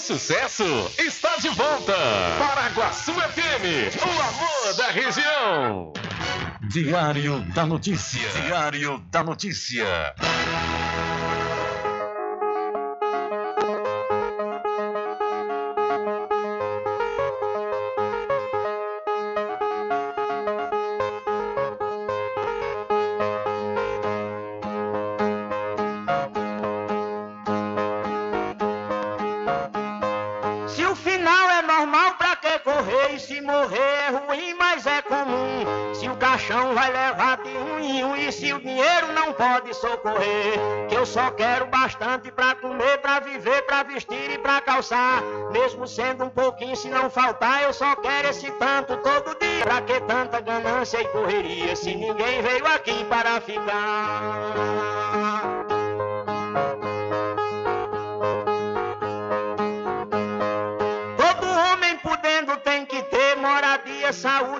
Sucesso está de volta. Paraguaçu FM, o amor da região. Diário da Notícia. Diário da Notícia. Pode socorrer. Que eu só quero bastante pra comer, pra viver, pra vestir e pra calçar. Mesmo sendo um pouquinho, se não faltar, eu só quero esse tanto todo dia. Pra que tanta ganância e correria, se ninguém veio aqui para ficar? saúde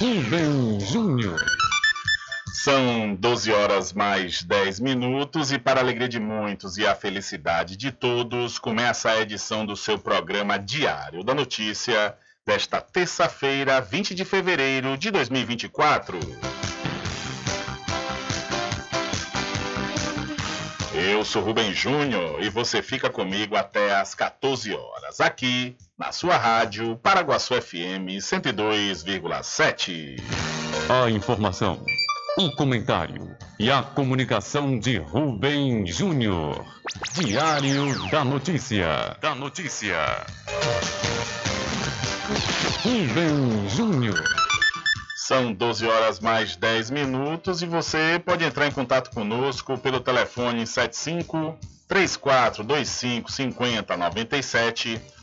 Rubem Júnior. São 12 horas mais 10 minutos e para a alegria de muitos e a felicidade de todos, começa a edição do seu programa Diário da Notícia desta terça-feira, 20 de fevereiro de 2024. Eu sou Rubem Júnior e você fica comigo até às 14 horas, aqui na sua rádio Paraguaçu FM 102,7. A informação, o comentário e a comunicação de Rubem Júnior. Diário da Notícia. Da Notícia. Rubem Júnior. São 12 horas mais 10 minutos e você pode entrar em contato conosco pelo telefone 75 3425 5097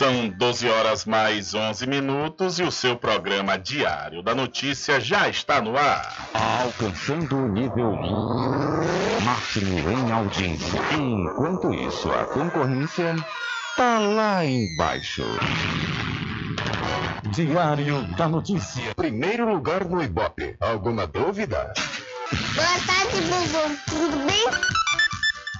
São 12 horas mais 11 minutos e o seu programa Diário da Notícia já está no ar. Alcançando o nível máximo em audiência. Enquanto isso, a concorrência tá lá embaixo. Diário da Notícia. Primeiro lugar no Ibope. Alguma dúvida? Boa tarde, Bubu. Tudo bem?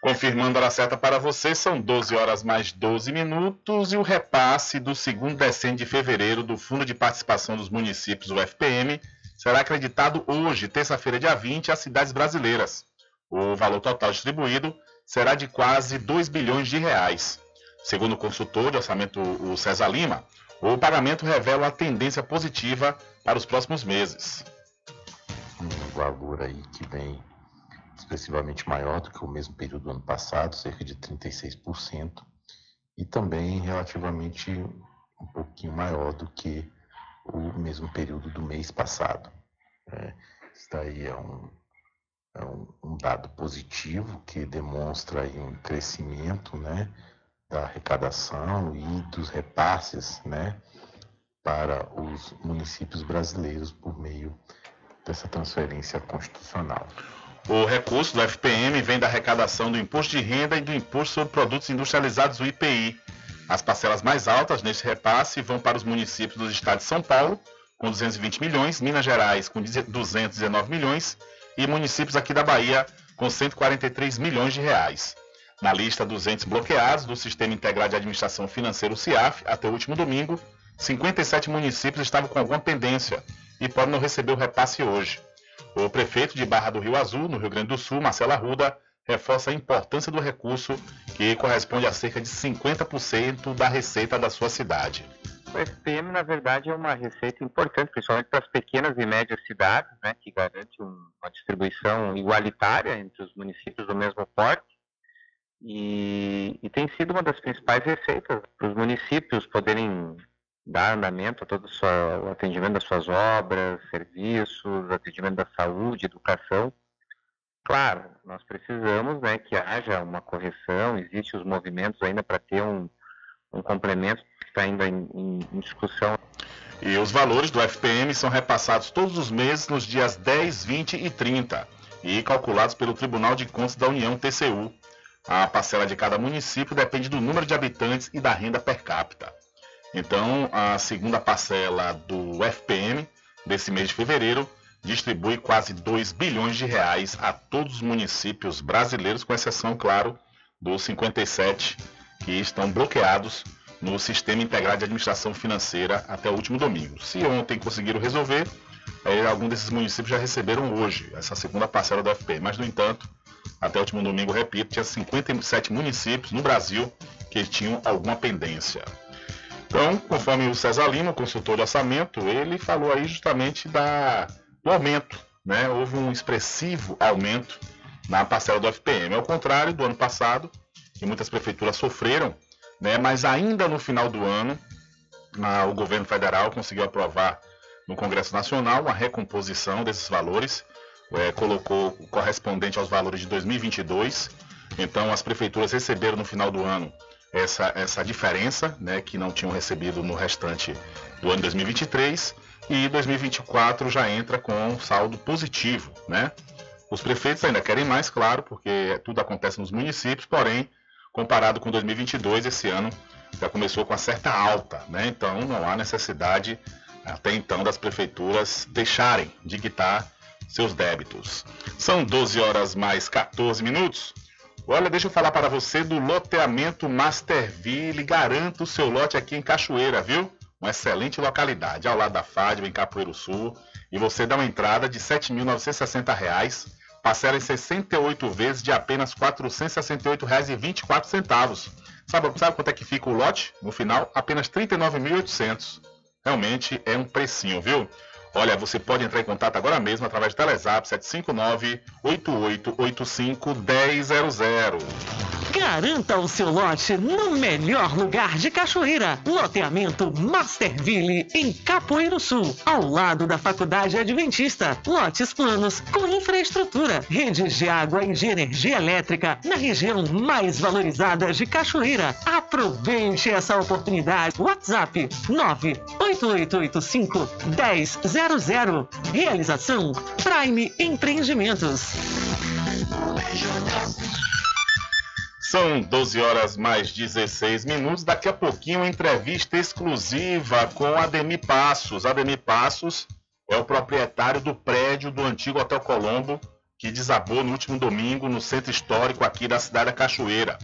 Confirmando a certa para você, são 12 horas mais 12 minutos e o repasse do segundo decênio de fevereiro do Fundo de Participação dos Municípios, o FPM, será acreditado hoje, terça-feira, dia 20, às cidades brasileiras. O valor total distribuído será de quase 2 bilhões de reais. Segundo o consultor de orçamento, o César Lima, o pagamento revela a tendência positiva para os próximos meses. Um valor aí que vem expressivamente maior do que o mesmo período do ano passado, cerca de 36%, e também relativamente um pouquinho maior do que o mesmo período do mês passado. É, isso daí é um, é um, dado positivo que demonstra um crescimento né, da arrecadação e dos repasses né, para os municípios brasileiros por meio dessa transferência constitucional. O recurso do FPM vem da arrecadação do Imposto de Renda e do Imposto sobre Produtos Industrializados, o IPI. As parcelas mais altas neste repasse vão para os municípios do estado de São Paulo, com 220 milhões, Minas Gerais, com 219 milhões, e municípios aqui da Bahia, com 143 milhões de reais. Na lista dos entes bloqueados do Sistema Integrado de Administração Financeira, o CIAF, até o último domingo, 57 municípios estavam com alguma pendência e podem não receber o repasse hoje. O prefeito de Barra do Rio Azul, no Rio Grande do Sul, Marcelo Arruda, reforça a importância do recurso, que corresponde a cerca de 50% da receita da sua cidade. O FPM, na verdade, é uma receita importante, principalmente para as pequenas e médias cidades, né, que garante uma distribuição igualitária entre os municípios do mesmo porte. E, e tem sido uma das principais receitas para os municípios poderem dar andamento a todo o atendimento das suas obras, serviços, atendimento da saúde, educação. Claro, nós precisamos né, que haja uma correção, existem os movimentos ainda para ter um, um complemento que está ainda em, em, em discussão. E os valores do FPM são repassados todos os meses nos dias 10, 20 e 30 e calculados pelo Tribunal de Contas da União TCU. A parcela de cada município depende do número de habitantes e da renda per capita. Então, a segunda parcela do FPM desse mês de fevereiro distribui quase 2 bilhões de reais a todos os municípios brasileiros, com exceção, claro, dos 57 que estão bloqueados no Sistema Integrado de Administração Financeira até o último domingo. Se ontem conseguiram resolver, aí, alguns desses municípios já receberam hoje essa segunda parcela do FPM. Mas, no entanto, até o último domingo, repito, tinha 57 municípios no Brasil que tinham alguma pendência. Então, conforme o César Lima, consultor de orçamento, ele falou aí justamente da, do aumento. Né? Houve um expressivo aumento na parcela do FPM. Ao contrário do ano passado, que muitas prefeituras sofreram, né? mas ainda no final do ano, o governo federal conseguiu aprovar no Congresso Nacional uma recomposição desses valores, é, colocou correspondente aos valores de 2022. Então, as prefeituras receberam no final do ano essa, essa diferença, né, que não tinham recebido no restante do ano 2023, e 2024 já entra com saldo positivo, né? Os prefeitos ainda querem mais, claro, porque tudo acontece nos municípios, porém, comparado com 2022, esse ano já começou com uma certa alta, né? Então não há necessidade até então das prefeituras deixarem de quitar seus débitos. São 12 horas mais 14 minutos. Olha, deixa eu falar para você do loteamento Masterville. Garanto o seu lote aqui em Cachoeira, viu? Uma excelente localidade, ao lado da FADB, em Capoeiro Sul. E você dá uma entrada de R$ 7.960, parcela em 68 vezes de apenas R$ 468,24. Sabe, sabe quanto é que fica o lote? No final, apenas R$ 39.800. Realmente é um precinho, viu? Olha, você pode entrar em contato agora mesmo através do Telezap 759 8885 1000. Garanta o seu lote no melhor lugar de Cachoeira. Loteamento Masterville, em Capoeiro Sul, ao lado da Faculdade Adventista. Lotes planos com infraestrutura, redes de água e de energia elétrica na região mais valorizada de Cachoeira. Aproveite essa oportunidade. WhatsApp 98885 1000. Realização Prime Empreendimentos. São 12 horas mais 16 minutos. Daqui a pouquinho, entrevista exclusiva com Ademir Passos. Ademir Passos é o proprietário do prédio do antigo Hotel Colombo, que desabou no último domingo no centro histórico aqui da cidade da Cachoeira.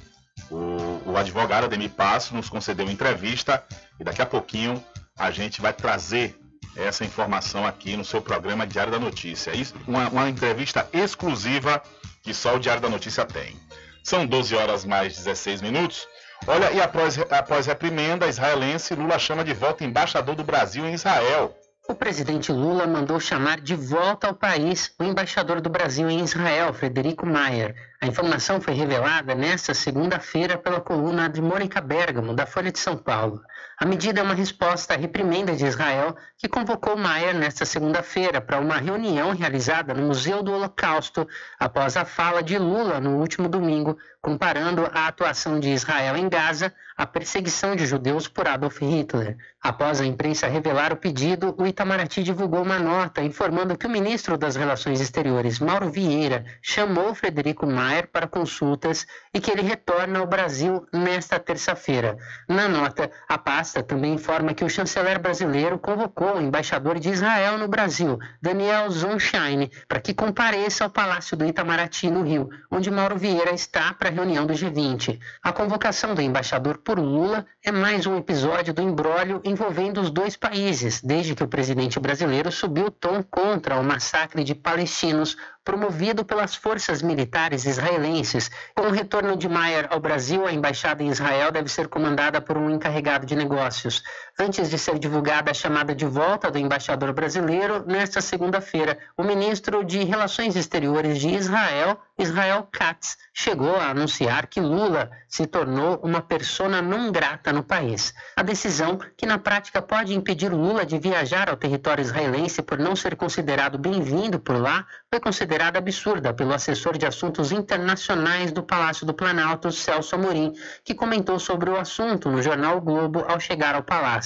O, o advogado Ademir Passos nos concedeu entrevista e daqui a pouquinho a gente vai trazer essa informação aqui no seu programa Diário da Notícia. Uma, uma entrevista exclusiva que só o Diário da Notícia tem. São 12 horas mais 16 minutos. Olha, e após, após reprimenda israelense, Lula chama de volta embaixador do Brasil em Israel. O presidente Lula mandou chamar de volta ao país o embaixador do Brasil em Israel, Frederico Mayer. A informação foi revelada nesta segunda-feira pela coluna de Mônica Bergamo, da Folha de São Paulo. A medida é uma resposta à reprimenda de Israel, que convocou Mayer nesta segunda-feira para uma reunião realizada no Museu do Holocausto, após a fala de Lula no último domingo, comparando a atuação de Israel em Gaza à perseguição de judeus por Adolf Hitler. Após a imprensa revelar o pedido, o Itamaraty divulgou uma nota informando que o ministro das Relações Exteriores, Mauro Vieira, chamou Frederico Para consultas e que ele retorna ao Brasil nesta terça-feira. Na nota, a pasta também informa que o chanceler brasileiro convocou o embaixador de Israel no Brasil, Daniel Zonshine, para que compareça ao Palácio do Itamaraty, no Rio, onde Mauro Vieira está para a reunião do G20. A convocação do embaixador por Lula é mais um episódio do embrólio envolvendo os dois países, desde que o presidente brasileiro subiu o tom contra o massacre de palestinos promovido pelas forças militares israelenses. Com o retorno de Mayer ao Brasil, a embaixada em Israel deve ser comandada por um encarregado de negócios. Antes de ser divulgada a chamada de volta do embaixador brasileiro, nesta segunda-feira, o ministro de Relações Exteriores de Israel, Israel Katz, chegou a anunciar que Lula se tornou uma persona não grata no país. A decisão, que na prática pode impedir Lula de viajar ao território israelense por não ser considerado bem-vindo por lá, foi considerada absurda pelo assessor de assuntos internacionais do Palácio do Planalto, Celso Amorim, que comentou sobre o assunto no jornal o Globo ao chegar ao palácio.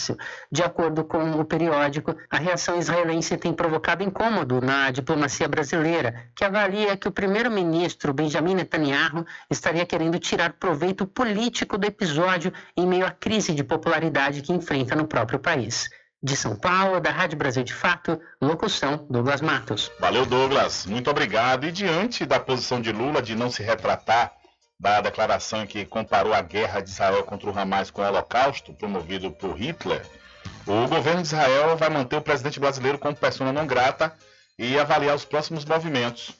De acordo com o periódico, a reação israelense tem provocado incômodo na diplomacia brasileira, que avalia que o primeiro-ministro Benjamin Netanyahu estaria querendo tirar proveito político do episódio em meio à crise de popularidade que enfrenta no próprio país. De São Paulo, da Rádio Brasil de Fato, locução Douglas Matos. Valeu, Douglas. Muito obrigado. E diante da posição de Lula de não se retratar da declaração que comparou a guerra de Israel contra o Hamas com o Holocausto, promovido por Hitler, o governo de Israel vai manter o presidente brasileiro como pessoa não grata e avaliar os próximos movimentos.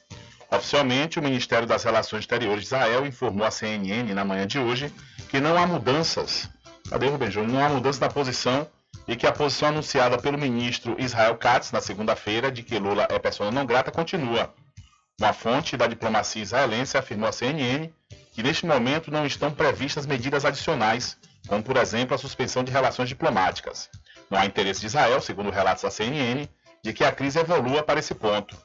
Oficialmente, o Ministério das Relações Exteriores de Israel informou à CNN na manhã de hoje que não há mudanças. Cadê o Júnior? Não há mudança na posição e que a posição anunciada pelo ministro Israel Katz na segunda-feira de que Lula é pessoa não grata continua. Uma fonte da diplomacia israelense afirmou à CNN que neste momento não estão previstas medidas adicionais, como por exemplo a suspensão de relações diplomáticas. Não há interesse de Israel, segundo relatos da CNN, de que a crise evolua para esse ponto.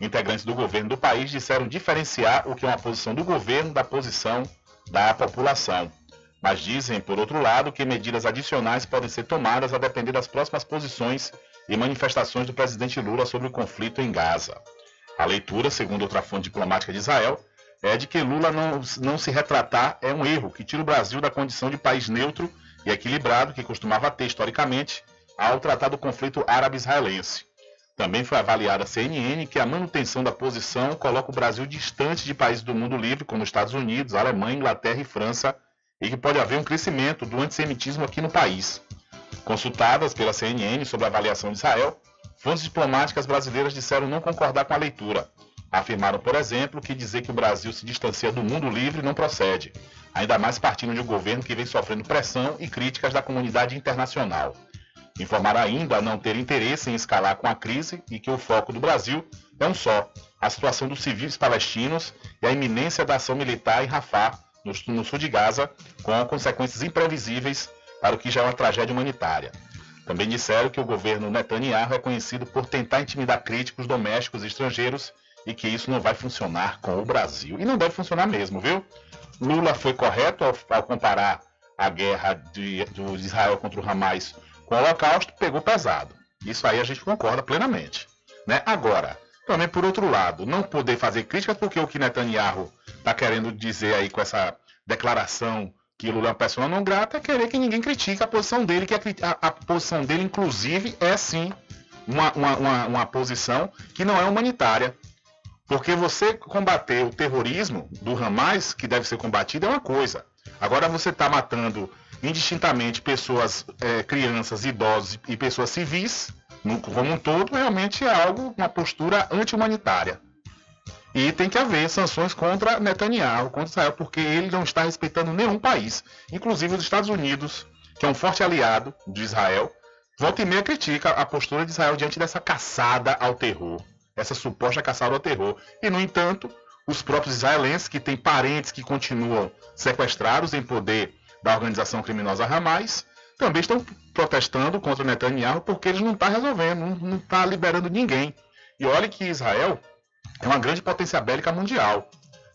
Integrantes do governo do país disseram diferenciar o que é uma posição do governo da posição da população mas dizem, por outro lado, que medidas adicionais podem ser tomadas a depender das próximas posições e manifestações do presidente Lula sobre o conflito em Gaza. A leitura, segundo outra fonte diplomática de Israel, é de que Lula não, não se retratar é um erro que tira o Brasil da condição de país neutro e equilibrado que costumava ter historicamente ao tratar do conflito árabe-israelense. Também foi avaliada a CNN que a manutenção da posição coloca o Brasil distante de países do mundo livre, como Estados Unidos, Alemanha, Inglaterra e França, e que pode haver um crescimento do antissemitismo aqui no país. Consultadas pela CNN sobre a avaliação de Israel, fontes diplomáticas brasileiras disseram não concordar com a leitura. Afirmaram, por exemplo, que dizer que o Brasil se distancia do mundo livre não procede, ainda mais partindo de um governo que vem sofrendo pressão e críticas da comunidade internacional. Informaram ainda não ter interesse em escalar com a crise e que o foco do Brasil é um só: a situação dos civis palestinos e a iminência da ação militar em Rafah, no, sul de Gaza, com consequências imprevisíveis para o que já é uma tragédia humanitária. Também disseram que o governo Netanyahu é conhecido por tentar intimidar críticos domésticos e estrangeiros e que isso não vai funcionar com o Brasil. E não deve funcionar mesmo, viu? Lula foi correto ao, ao comparar a guerra de, Israel contra o Hamas com o Holocausto, pegou pesado. Isso aí a gente concorda plenamente. Né? Agora, também por outro lado, não poder fazer críticas porque o que Netanyahu está querendo dizer aí com essa declaração que Lula é uma pessoa não grata é querer que ninguém critique a posição dele, que a, a, a posição dele, inclusive, é sim uma, uma, uma, uma posição que não é humanitária, porque você combater o terrorismo do Hamas, que deve ser combatido, é uma coisa. Agora você está matando indistintamente pessoas, é, crianças, idosos e pessoas civis, no, como um todo, realmente é algo, uma postura anti-humanitária. E tem que haver sanções contra Netanyahu, contra Israel, porque ele não está respeitando nenhum país, inclusive os Estados Unidos, que é um forte aliado de Israel, volta e meia critica a postura de Israel diante dessa caçada ao terror essa suposta caçada ao terror. E, no entanto, os próprios israelenses, que têm parentes que continuam sequestrados em poder da organização criminosa Hamas, também estão protestando contra Netanyahu porque eles não estão tá resolvendo, não está liberando ninguém. E olhe que Israel é uma grande potência bélica mundial.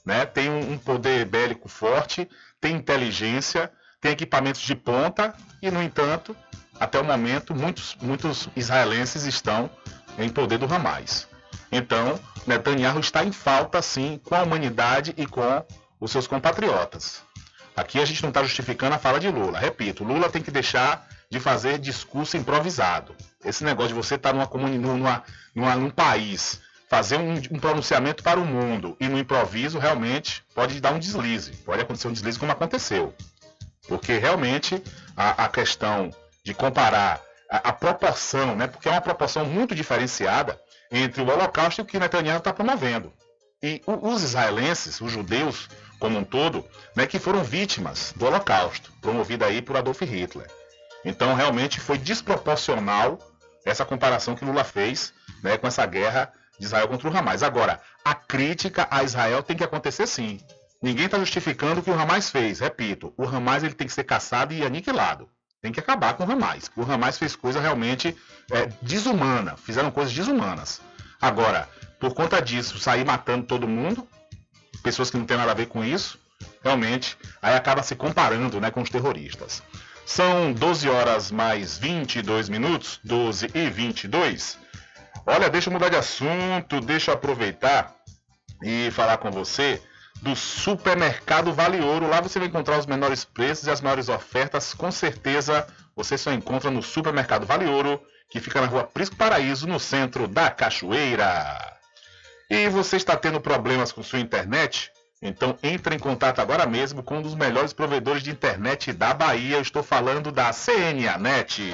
Né? Tem um poder bélico forte, tem inteligência, tem equipamentos de ponta e, no entanto, até o momento, muitos, muitos israelenses estão em poder do Hamas. Então, Netanyahu está em falta, sim, com a humanidade e com os seus compatriotas. Aqui a gente não está justificando a fala de Lula. Repito, Lula tem que deixar de fazer discurso improvisado. Esse negócio de você estar tá numa comunidade, numa, numa, num país, fazer um, um, pronunciamento para o mundo e no improviso, realmente pode dar um deslize. Pode acontecer um deslize como aconteceu. Porque realmente a, a questão de comparar a, a proporção, né, porque é uma proporção muito diferenciada entre o Holocausto e o que Netanyahu está promovendo. E os israelenses, os judeus como um todo, né, que foram vítimas do Holocausto, promovido aí por Adolf Hitler. Então, realmente foi desproporcional essa comparação que Lula fez né, com essa guerra de Israel contra o Hamas. Agora, a crítica a Israel tem que acontecer sim. Ninguém está justificando o que o Hamas fez. Repito, o Hamas ele tem que ser caçado e aniquilado. Tem que acabar com o Hamas. O Hamas fez coisa realmente é, desumana. Fizeram coisas desumanas. Agora, por conta disso, sair matando todo mundo, pessoas que não têm nada a ver com isso, realmente, aí acaba se comparando né, com os terroristas. São 12 horas mais 22 minutos, 12 e 22. Olha, deixa eu mudar de assunto, deixa eu aproveitar e falar com você do Supermercado Vale Ouro. Lá você vai encontrar os menores preços e as maiores ofertas. Com certeza você só encontra no Supermercado Vale Ouro, que fica na rua Prisco Paraíso, no centro da Cachoeira. E você está tendo problemas com sua internet? Então entre em contato agora mesmo com um dos melhores provedores de internet da Bahia. Eu estou falando da CNAnet.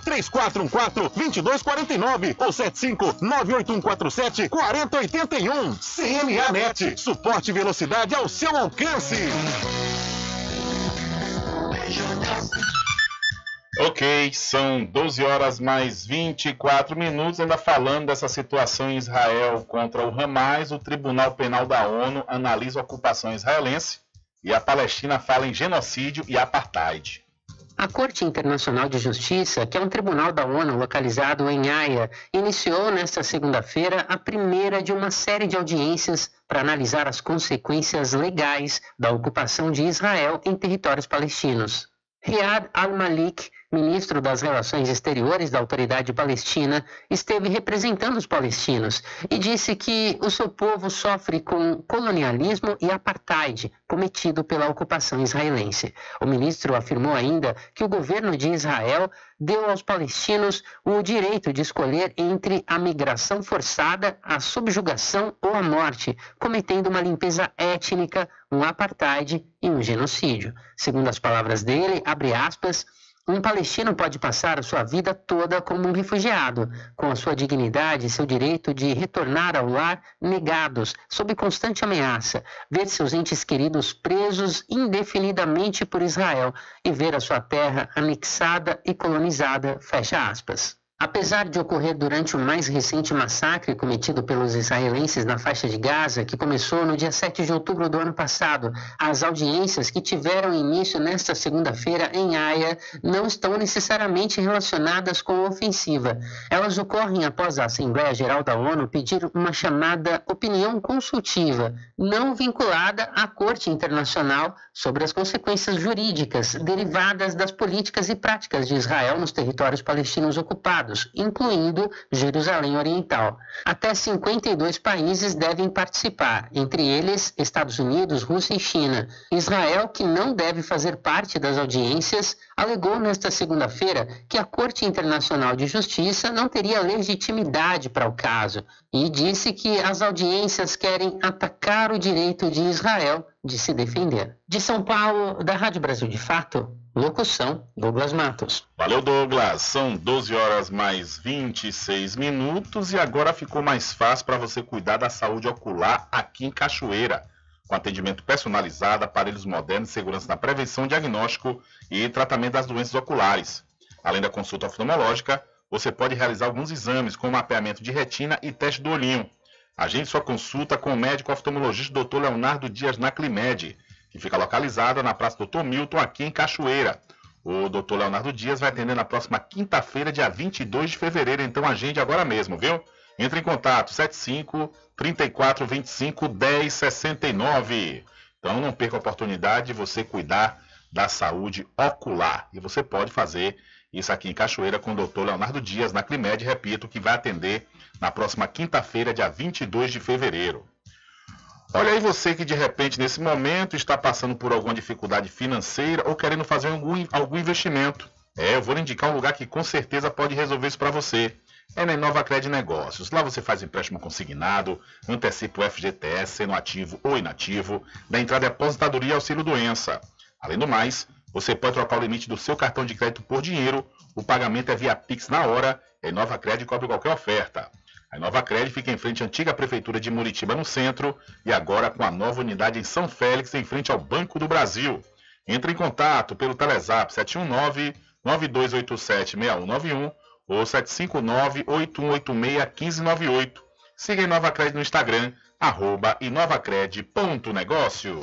3414 2249 ou 75 98147 4081. CNAnet. Suporte e velocidade ao seu alcance. Ok, são 12 horas mais 24 minutos. Ainda falando dessa situação em Israel contra o Hamas, o Tribunal Penal da ONU analisa a ocupação israelense e a Palestina fala em genocídio e apartheid. A Corte Internacional de Justiça, que é um tribunal da ONU localizado em Haia, iniciou nesta segunda-feira a primeira de uma série de audiências para analisar as consequências legais da ocupação de Israel em territórios palestinos. Riyad al-Malik ministro das Relações Exteriores da Autoridade Palestina, esteve representando os palestinos e disse que o seu povo sofre com colonialismo e apartheid cometido pela ocupação israelense. O ministro afirmou ainda que o governo de Israel deu aos palestinos o direito de escolher entre a migração forçada, a subjugação ou a morte, cometendo uma limpeza étnica, um apartheid e um genocídio. Segundo as palavras dele, abre aspas, um palestino pode passar a sua vida toda como um refugiado, com a sua dignidade e seu direito de retornar ao lar negados, sob constante ameaça, ver seus entes queridos presos indefinidamente por Israel e ver a sua terra anexada e colonizada. Fecha aspas. Apesar de ocorrer durante o mais recente massacre cometido pelos israelenses na faixa de Gaza, que começou no dia 7 de outubro do ano passado, as audiências que tiveram início nesta segunda-feira em Haia não estão necessariamente relacionadas com a ofensiva. Elas ocorrem após a Assembleia Geral da ONU pedir uma chamada opinião consultiva, não vinculada à Corte Internacional, sobre as consequências jurídicas derivadas das políticas e práticas de Israel nos territórios palestinos ocupados incluindo Jerusalém Oriental. Até 52 países devem participar, entre eles Estados Unidos, Rússia e China. Israel, que não deve fazer parte das audiências, alegou nesta segunda-feira que a Corte Internacional de Justiça não teria legitimidade para o caso e disse que as audiências querem atacar o direito de Israel de se defender. De São Paulo, da Rádio Brasil de Fato, locução Douglas Matos. Valeu, Douglas. São 12 horas mais 26 minutos e agora ficou mais fácil para você cuidar da saúde ocular aqui em Cachoeira. Com atendimento personalizado, aparelhos modernos segurança na prevenção, diagnóstico e tratamento das doenças oculares. Além da consulta oftalmológica, você pode realizar alguns exames, como mapeamento de retina e teste do olhinho. Agende sua consulta com o médico oftalmologista Dr. Leonardo Dias Naclimed, que fica localizada na Praça Dr. Milton, aqui em Cachoeira. O Dr. Leonardo Dias vai atender na próxima quinta-feira, dia 22 de fevereiro, então agende agora mesmo, viu? Entre em contato, 75 34 25 10 69. Então não perca a oportunidade de você cuidar da saúde ocular. E você pode fazer isso aqui em Cachoeira com o Dr. Leonardo Dias, na Climed, repito, que vai atender na próxima quinta-feira, dia 22 de fevereiro. Olha aí você que de repente nesse momento está passando por alguma dificuldade financeira ou querendo fazer algum, algum investimento. É, eu vou indicar um lugar que com certeza pode resolver isso para você. É na Inova Cred Negócios. Lá você faz empréstimo consignado, antecipa o FGTS, sendo ativo ou inativo, da entrada de aposentadoria e auxílio doença. Além do mais, você pode trocar o limite do seu cartão de crédito por dinheiro, o pagamento é via Pix na hora, a Inova Cred cobre qualquer oferta. A Nova Cred fica em frente à antiga Prefeitura de Muritiba, no centro, e agora com a nova unidade em São Félix, em frente ao Banco do Brasil. Entre em contato pelo Telezap 719-9287-6191 ou 759-8186-1598. Siga a Nova Cred no Instagram, arroba inovacred.negócios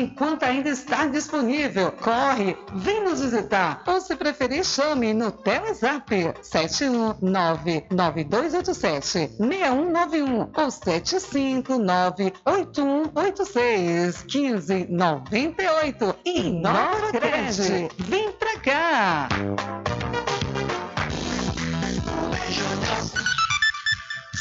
enquanto ainda está disponível. Corre, vem nos visitar ou se preferir chame no Telezap 71992876191 ou 75981861598 e Nova Cred. Vem pra cá!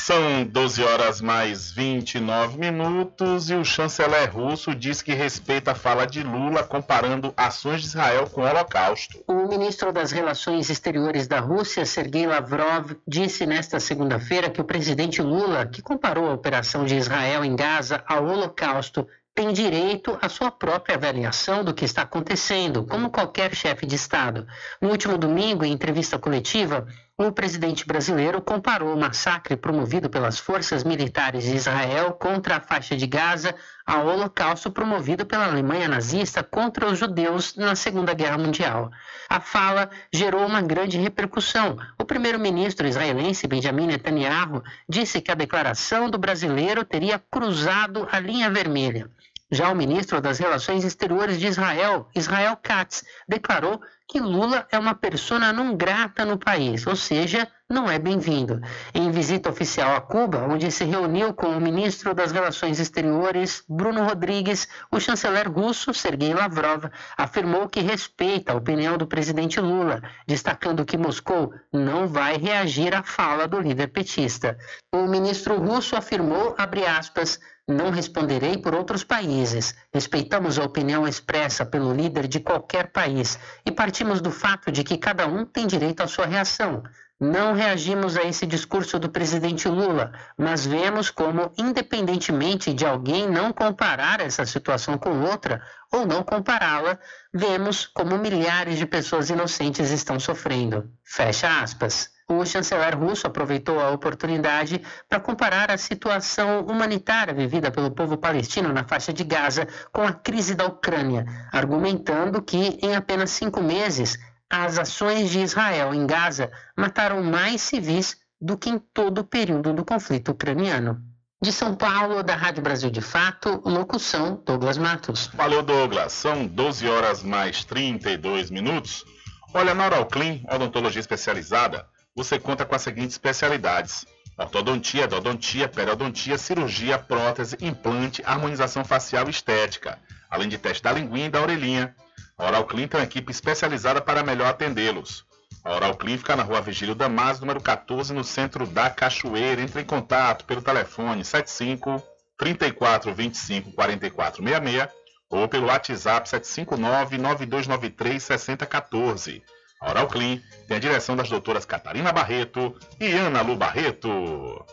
São 12 horas mais 29 minutos e o chanceler russo diz que respeita a fala de Lula comparando ações de Israel com o Holocausto. O ministro das Relações Exteriores da Rússia, Sergei Lavrov, disse nesta segunda-feira que o presidente Lula, que comparou a operação de Israel em Gaza ao Holocausto, tem direito à sua própria avaliação do que está acontecendo, como qualquer chefe de Estado. No último domingo, em entrevista coletiva, o presidente brasileiro comparou o massacre promovido pelas forças militares de Israel contra a faixa de Gaza ao holocausto promovido pela Alemanha nazista contra os judeus na Segunda Guerra Mundial. A fala gerou uma grande repercussão. O primeiro-ministro israelense Benjamin Netanyahu disse que a declaração do brasileiro teria cruzado a linha vermelha. Já o ministro das Relações Exteriores de Israel, Israel Katz, declarou que Lula é uma persona não grata no país, ou seja, não é bem-vindo. Em visita oficial a Cuba, onde se reuniu com o ministro das Relações Exteriores, Bruno Rodrigues, o chanceler russo, Sergei Lavrov, afirmou que respeita a opinião do presidente Lula, destacando que Moscou não vai reagir à fala do líder petista. O ministro russo afirmou, abre aspas, não responderei por outros países. Respeitamos a opinião expressa pelo líder de qualquer país e partimos do fato de que cada um tem direito à sua reação. Não reagimos a esse discurso do presidente Lula, mas vemos como, independentemente de alguém não comparar essa situação com outra ou não compará-la, vemos como milhares de pessoas inocentes estão sofrendo. Fecha aspas o chanceler russo aproveitou a oportunidade para comparar a situação humanitária vivida pelo povo palestino na faixa de Gaza com a crise da Ucrânia, argumentando que, em apenas cinco meses, as ações de Israel em Gaza mataram mais civis do que em todo o período do conflito ucraniano. De São Paulo, da Rádio Brasil de Fato, locução Douglas Matos. Valeu, Douglas. São 12 horas mais 32 minutos. Olha, na Oralclean, odontologia especializada, você conta com as seguintes especialidades: ortodontia, endodontia, periodontia, cirurgia, prótese, implante, harmonização facial e estética, além de teste da linguinha e da orelhinha. A Oral Clean tem uma equipe especializada para melhor atendê-los. A Oral Clean fica na rua Vigílio Damas, número 14, no centro da Cachoeira. Entre em contato pelo telefone 75 34 25 44 66 ou pelo WhatsApp 759 9293 6014. A Oral Clean tem a direção das doutoras Catarina Barreto e Ana Lu Barreto.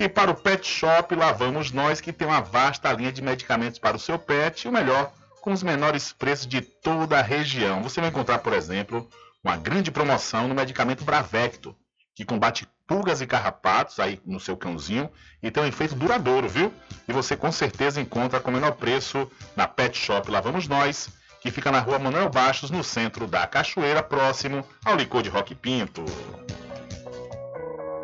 E para o Pet Shop, lá vamos nós que tem uma vasta linha de medicamentos para o seu pet o melhor, com os menores preços de toda a região. Você vai encontrar, por exemplo, uma grande promoção no medicamento Bravecto, que combate pulgas e carrapatos aí no seu cãozinho e tem um efeito duradouro, viu? E você com certeza encontra com o menor preço na Pet Shop Lá Vamos Nós que fica na rua Manuel Baixos, no centro da Cachoeira, próximo ao licor de Rock Pinto.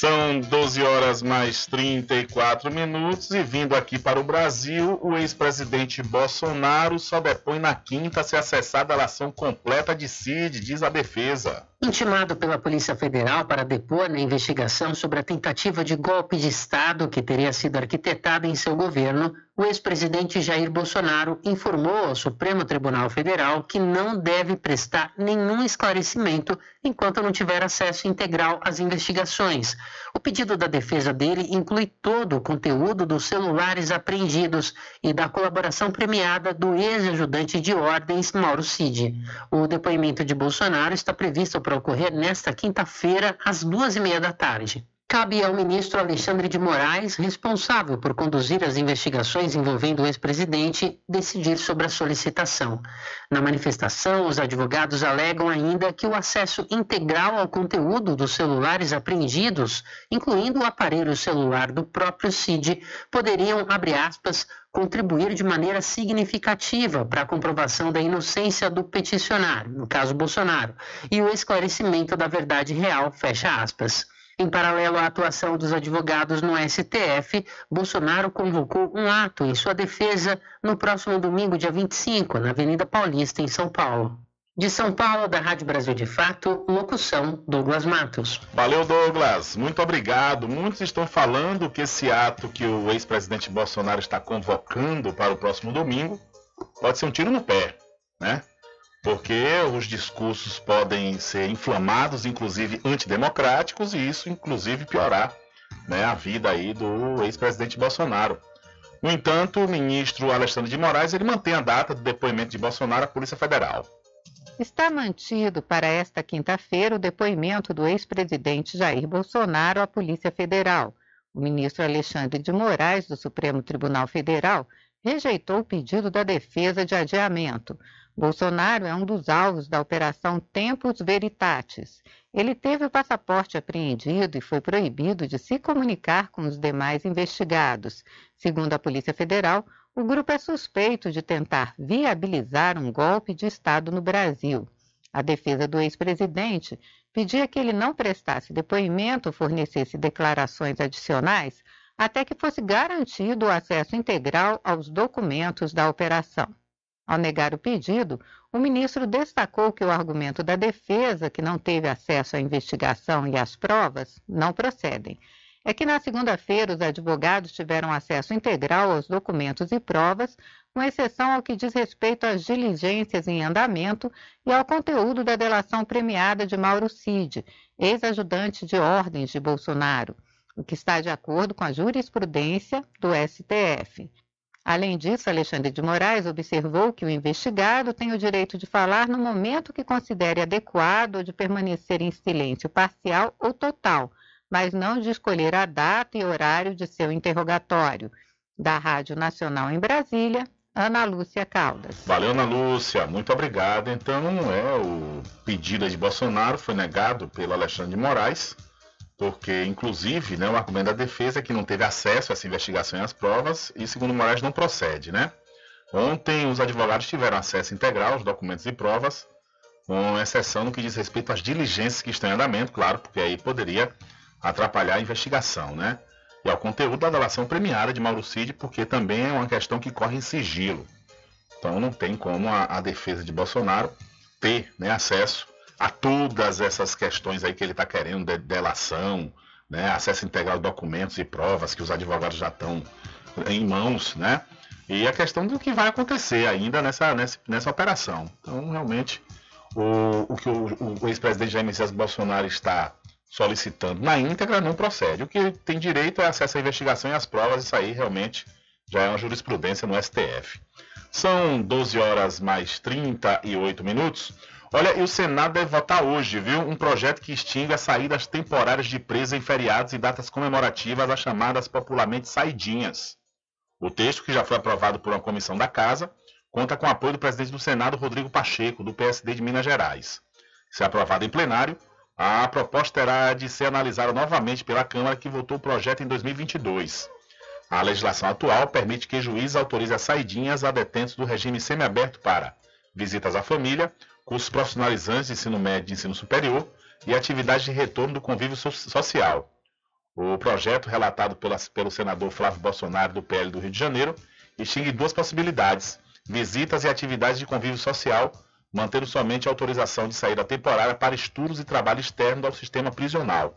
São 12 horas mais 34 minutos e vindo aqui para o Brasil, o ex-presidente Bolsonaro só depõe na quinta se acessar a delação completa de Cid, diz a defesa. Intimado pela Polícia Federal para depor na investigação sobre a tentativa de golpe de Estado que teria sido arquitetada em seu governo, o ex-presidente Jair Bolsonaro informou ao Supremo Tribunal Federal que não deve prestar nenhum esclarecimento enquanto não tiver acesso integral às investigações. O pedido da defesa dele inclui todo o conteúdo dos celulares apreendidos e da colaboração premiada do ex-ajudante de ordens Mauro Cid. O depoimento de Bolsonaro está previsto para ocorrer nesta quinta-feira, às duas e meia da tarde. Cabe ao ministro Alexandre de Moraes, responsável por conduzir as investigações envolvendo o ex-presidente, decidir sobre a solicitação. Na manifestação, os advogados alegam ainda que o acesso integral ao conteúdo dos celulares apreendidos, incluindo o aparelho celular do próprio CID, poderiam, abre aspas, contribuir de maneira significativa para a comprovação da inocência do peticionário, no caso Bolsonaro, e o esclarecimento da verdade real, fecha aspas. Em paralelo à atuação dos advogados no STF, Bolsonaro convocou um ato em sua defesa no próximo domingo, dia 25, na Avenida Paulista, em São Paulo. De São Paulo, da Rádio Brasil de Fato, locução Douglas Matos. Valeu, Douglas. Muito obrigado. Muitos estão falando que esse ato que o ex-presidente Bolsonaro está convocando para o próximo domingo pode ser um tiro no pé, né? Porque os discursos podem ser inflamados, inclusive antidemocráticos, e isso, inclusive, piorar né, a vida aí do ex-presidente Bolsonaro. No entanto, o ministro Alexandre de Moraes ele mantém a data do depoimento de Bolsonaro à Polícia Federal. Está mantido para esta quinta-feira o depoimento do ex-presidente Jair Bolsonaro à Polícia Federal. O ministro Alexandre de Moraes, do Supremo Tribunal Federal, rejeitou o pedido da defesa de adiamento. Bolsonaro é um dos alvos da Operação Tempus Veritatis. Ele teve o passaporte apreendido e foi proibido de se comunicar com os demais investigados. Segundo a Polícia Federal, o grupo é suspeito de tentar viabilizar um golpe de Estado no Brasil. A defesa do ex-presidente pedia que ele não prestasse depoimento ou fornecesse declarações adicionais até que fosse garantido o acesso integral aos documentos da operação. Ao negar o pedido, o ministro destacou que o argumento da defesa, que não teve acesso à investigação e às provas, não procedem é que na segunda-feira os advogados tiveram acesso integral aos documentos e provas, com exceção ao que diz respeito às diligências em andamento e ao conteúdo da delação premiada de Mauro Cid, ex-ajudante de ordens de Bolsonaro, o que está de acordo com a jurisprudência do STF. Além disso, Alexandre de Moraes observou que o investigado tem o direito de falar no momento que considere adequado ou de permanecer em silêncio parcial ou total mas não de escolher a data e horário de seu interrogatório. Da Rádio Nacional em Brasília, Ana Lúcia Caldas. Valeu, Ana Lúcia, muito obrigado. Então, é, o pedido de Bolsonaro foi negado pelo Alexandre de Moraes, porque, inclusive, né, o argumento da defesa é que não teve acesso a essa investigação e às provas, e, segundo Moraes, não procede, né? Ontem, os advogados tiveram acesso integral aos documentos e provas, com exceção no que diz respeito às diligências que estão em andamento, claro, porque aí poderia atrapalhar a investigação, né? E ao conteúdo da delação premiada de Mauro Cid, porque também é uma questão que corre em sigilo. Então não tem como a, a defesa de Bolsonaro ter né, acesso a todas essas questões aí que ele está querendo, de delação, né, acesso integral a documentos e provas que os advogados já estão em mãos, né? E a questão do que vai acontecer ainda nessa, nessa, nessa operação. Então, realmente, o, o que o, o ex-presidente Jair Messias Bolsonaro está solicitando na íntegra não procede. O que tem direito é acesso à investigação e às provas, isso aí realmente já é uma jurisprudência no STF. São 12 horas mais 38 minutos. Olha, e o Senado deve votar hoje, viu? Um projeto que extingue as saídas temporárias de presa em feriados e datas comemorativas, as chamadas popularmente saidinhas. O texto, que já foi aprovado por uma comissão da Casa, conta com o apoio do presidente do Senado, Rodrigo Pacheco, do PSD de Minas Gerais. Se aprovado em plenário, a proposta terá de ser analisada novamente pela Câmara, que votou o projeto em 2022. A legislação atual permite que juiz autorize as saidinhas a detentos do regime semiaberto para visitas à família, cursos profissionalizantes de ensino médio e ensino superior e atividades de retorno do convívio so social. O projeto, relatado pela, pelo senador Flávio Bolsonaro, do PL do Rio de Janeiro, extingue duas possibilidades: visitas e atividades de convívio social mantendo somente a autorização de saída temporária para estudos e trabalho externo ao sistema prisional.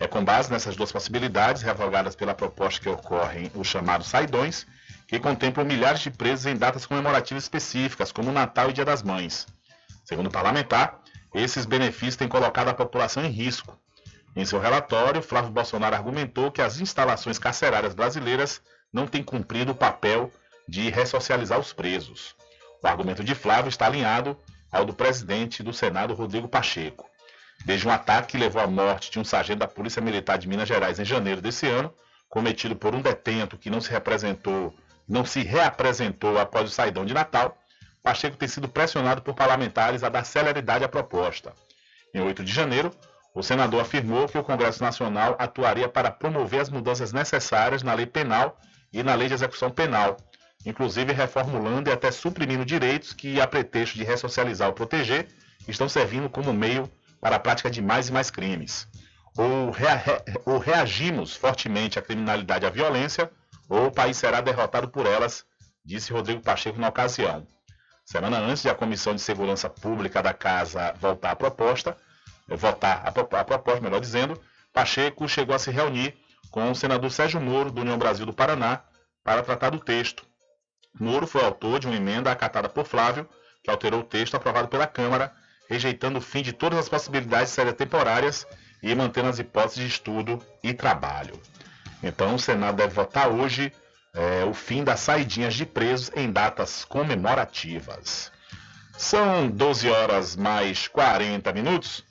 É com base nessas duas possibilidades, revogadas pela proposta que ocorrem os chamados saidões, que contemplam milhares de presos em datas comemorativas específicas, como Natal e Dia das Mães. Segundo o parlamentar, esses benefícios têm colocado a população em risco. Em seu relatório, Flávio Bolsonaro argumentou que as instalações carcerárias brasileiras não têm cumprido o papel de ressocializar os presos. O argumento de Flávio está alinhado ao do presidente do Senado, Rodrigo Pacheco. Desde um ataque que levou à morte de um sargento da Polícia Militar de Minas Gerais em janeiro desse ano, cometido por um detento que não se representou, não se reapresentou após o saidão de Natal, Pacheco tem sido pressionado por parlamentares a dar celeridade à proposta. Em 8 de janeiro, o senador afirmou que o Congresso Nacional atuaria para promover as mudanças necessárias na lei penal e na lei de execução penal, inclusive reformulando e até suprimindo direitos que, a pretexto de ressocializar ou proteger, estão servindo como meio para a prática de mais e mais crimes. Ou, rea ou reagimos fortemente à criminalidade e à violência, ou o país será derrotado por elas, disse Rodrigo Pacheco na ocasião. Semana antes de a Comissão de Segurança Pública da Casa voltar à proposta, eh, votar a, a proposta, melhor dizendo, Pacheco chegou a se reunir com o senador Sérgio Moro, do União Brasil do Paraná, para tratar do texto. Moro foi autor de uma emenda acatada por Flávio, que alterou o texto aprovado pela Câmara, rejeitando o fim de todas as possibilidades de séries temporárias e mantendo as hipóteses de estudo e trabalho. Então, o Senado deve votar hoje é, o fim das saidinhas de presos em datas comemorativas. São 12 horas mais 40 minutos.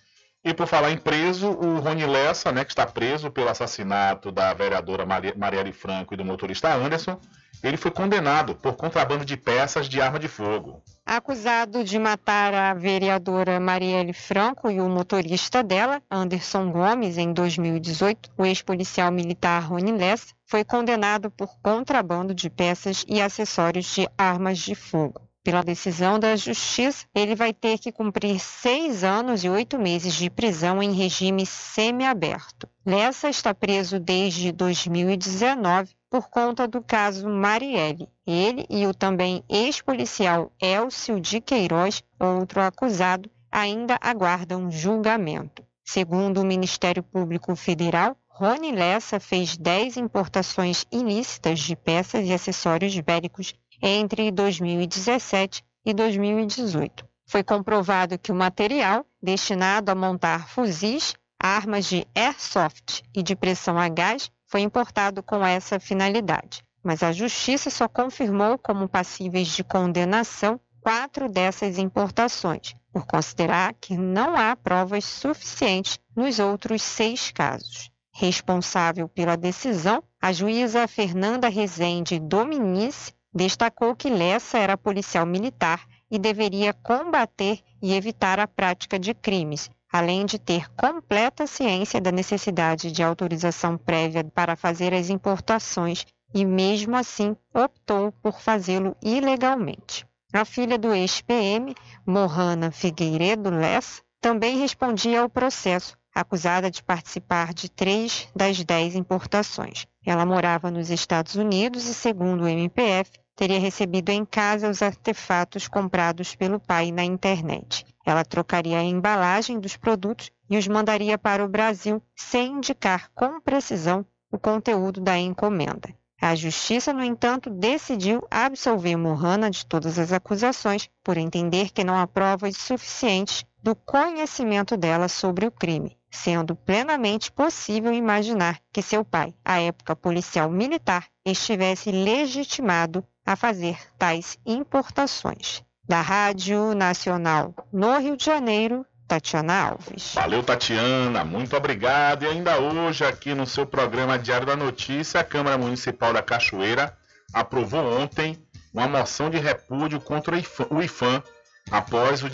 E por falar em preso, o Rony Lessa, né, que está preso pelo assassinato da vereadora Marielle Franco e do motorista Anderson, ele foi condenado por contrabando de peças de arma de fogo. Acusado de matar a vereadora Marielle Franco e o motorista dela, Anderson Gomes, em 2018, o ex-policial militar Rony Lessa foi condenado por contrabando de peças e acessórios de armas de fogo. Pela decisão da Justiça, ele vai ter que cumprir seis anos e oito meses de prisão em regime semiaberto. Lessa está preso desde 2019 por conta do caso Marielle. Ele e o também ex-policial Elcio de Queiroz, outro acusado, ainda aguardam julgamento. Segundo o Ministério Público Federal, Rony Lessa fez 10 importações ilícitas de peças e acessórios bélicos entre 2017 e 2018. Foi comprovado que o material, destinado a montar fuzis, armas de airsoft e de pressão a gás, foi importado com essa finalidade. Mas a Justiça só confirmou como passíveis de condenação quatro dessas importações, por considerar que não há provas suficientes nos outros seis casos. Responsável pela decisão, a juíza Fernanda Rezende Dominici Destacou que Lessa era policial militar e deveria combater e evitar a prática de crimes, além de ter completa ciência da necessidade de autorização prévia para fazer as importações e, mesmo assim, optou por fazê-lo ilegalmente. A filha do ex-PM, Mohana Figueiredo Lessa, também respondia ao processo, acusada de participar de três das dez importações. Ela morava nos Estados Unidos e, segundo o MPF, teria recebido em casa os artefatos comprados pelo pai na internet. Ela trocaria a embalagem dos produtos e os mandaria para o Brasil sem indicar com precisão o conteúdo da encomenda. A justiça, no entanto, decidiu absolver Mohana de todas as acusações por entender que não há provas suficientes do conhecimento dela sobre o crime, sendo plenamente possível imaginar que seu pai, à época policial militar, estivesse legitimado a fazer tais importações. Da Rádio Nacional no Rio de Janeiro, Tatiana Alves. Valeu, Tatiana, muito obrigado. E ainda hoje, aqui no seu programa Diário da Notícia, a Câmara Municipal da Cachoeira aprovou ontem uma moção de repúdio contra o IFAM após o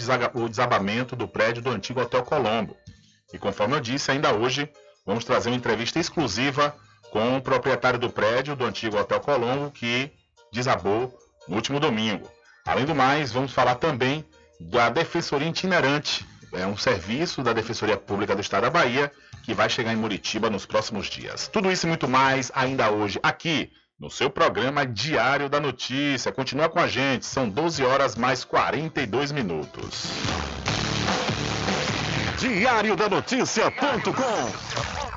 desabamento do prédio do antigo Hotel Colombo. E conforme eu disse, ainda hoje vamos trazer uma entrevista exclusiva com o proprietário do prédio do antigo Hotel Colombo, que desabou no último domingo. Além do mais, vamos falar também da Defensoria Itinerante. É um serviço da Defensoria Pública do Estado da Bahia que vai chegar em Muritiba nos próximos dias. Tudo isso e muito mais ainda hoje aqui no seu programa Diário da Notícia. Continua com a gente, são 12 horas mais 42 minutos. Diário da Notícia.com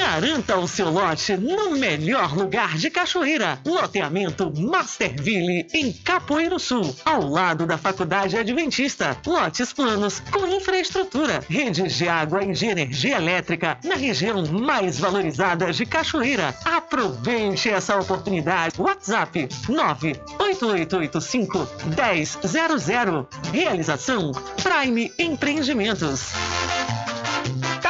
Garanta o seu lote no melhor lugar de Cachoeira. Loteamento Masterville, em Capoeiro Sul, ao lado da Faculdade Adventista. Lotes planos com infraestrutura, redes de água e de energia elétrica na região mais valorizada de Cachoeira. Aproveite essa oportunidade. WhatsApp 98885 1000. Realização Prime Empreendimentos.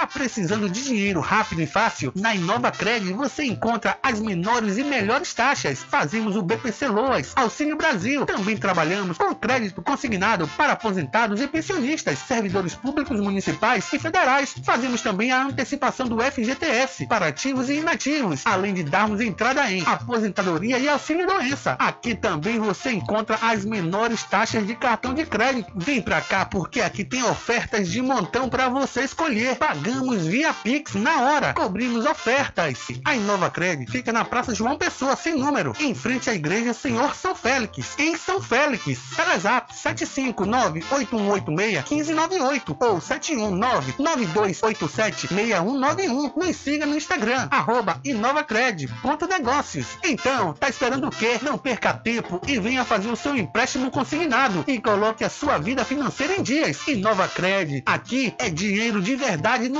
Precisando de dinheiro rápido e fácil? Na Inova Cred você encontra as menores e melhores taxas. Fazemos o BPC Loas, Auxílio Brasil. Também trabalhamos com crédito consignado para aposentados e pensionistas, servidores públicos municipais e federais. Fazemos também a antecipação do FGTS para ativos e inativos, além de darmos entrada em aposentadoria e auxílio doença. Aqui também você encontra as menores taxas de cartão de crédito. Vem pra cá porque aqui tem ofertas de montão para você escolher. Pagamos via Pix na hora. Cobrimos ofertas. A Inova Cred fica na Praça João Pessoa, sem número, em frente à Igreja Senhor São Félix, em São Félix. Telezap 759-8186-1598 ou 719-9287-6191. Nos siga no Instagram, arroba InovaCred, ponto negócios. Então, tá esperando o quê? Não perca tempo e venha fazer o seu empréstimo consignado e coloque a sua vida financeira em dias. InovaCred, aqui é dinheiro de verdade no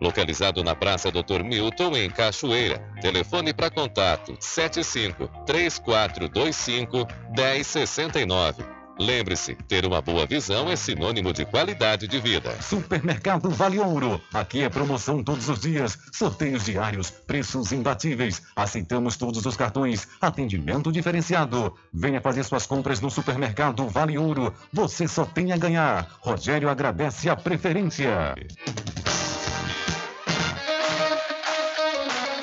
Localizado na Praça Dr. Milton, em Cachoeira. Telefone para contato 75 3425 1069. Lembre-se, ter uma boa visão é sinônimo de qualidade de vida. Supermercado Vale Ouro. Aqui é promoção todos os dias, sorteios diários, preços imbatíveis. Aceitamos todos os cartões, atendimento diferenciado. Venha fazer suas compras no Supermercado Vale Ouro. Você só tem a ganhar. Rogério agradece a preferência.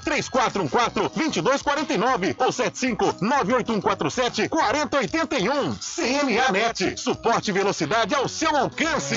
3414 2249 ou 75 98147 4081. CNA Net. Suporte velocidade ao seu alcance.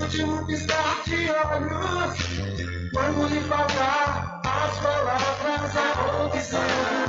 Último piscar de olhos. Quando lhe faltar as palavras, a opção.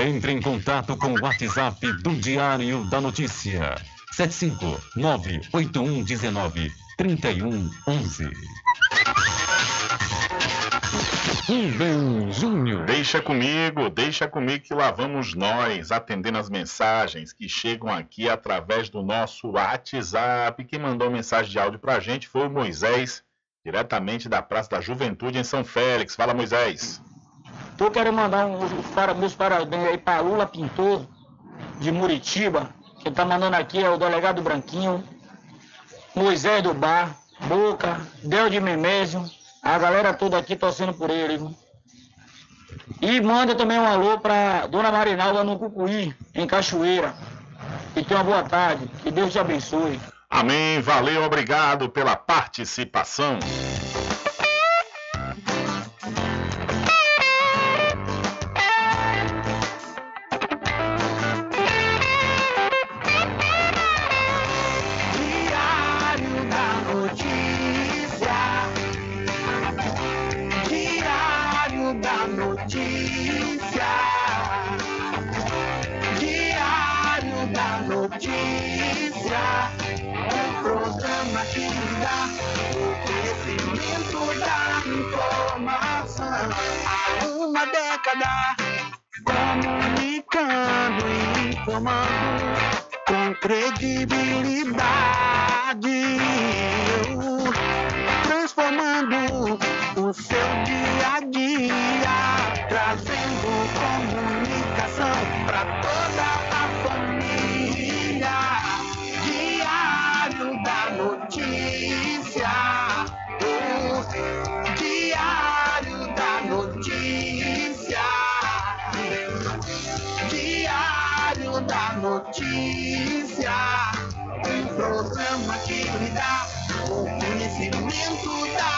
Entre em contato com o WhatsApp do Diário da Notícia. 759-8119-3111. Rubem Júnior. Deixa comigo, deixa comigo que lá vamos nós, atendendo as mensagens que chegam aqui através do nosso WhatsApp. Quem mandou mensagem de áudio pra gente foi o Moisés, diretamente da Praça da Juventude em São Félix. Fala, Moisés. Tô querendo mandar um, para, meus parabéns aí para Lula Pintor, de Muritiba, que Quem tá mandando aqui é o delegado Branquinho, Moisés do Bar, Boca, Del de Memésio, a galera toda aqui torcendo por ele. viu? E manda também um alô pra Dona Marinalda no Cucuí, em Cachoeira. E tenha uma boa tarde. Que Deus te abençoe. Amém, valeu, obrigado pela participação. Informando com credibilidade, transformando o seu dia a dia, Notícia. Um programa que lhe dá o conhecimento da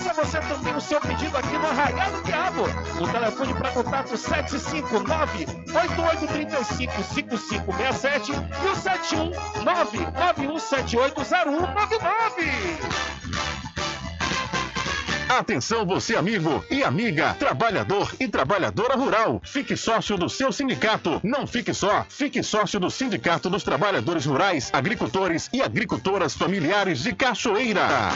Faça você também o seu pedido aqui no Arraial do Diabo. O telefone para contato 759 8835 5567 e o 719 Atenção você amigo e amiga, trabalhador e trabalhadora rural. Fique sócio do seu sindicato. Não fique só, fique sócio do Sindicato dos Trabalhadores Rurais, Agricultores e Agricultoras Familiares de Cachoeira.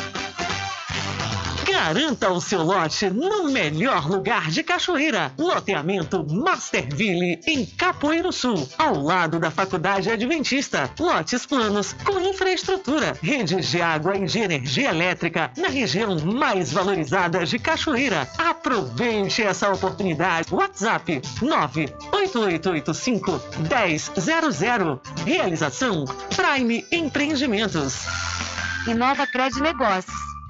Garanta o seu lote no melhor lugar de Cachoeira. Loteamento Masterville, em Capoeiro Sul, ao lado da Faculdade Adventista. Lotes planos com infraestrutura, redes de água e de energia elétrica na região mais valorizada de Cachoeira. Aproveite essa oportunidade. WhatsApp 98885 1000. Realização Prime Empreendimentos. Inova Cred Negócios.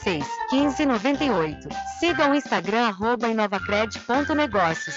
86 1598. Siga o Instagram arroba inovacred.negócios.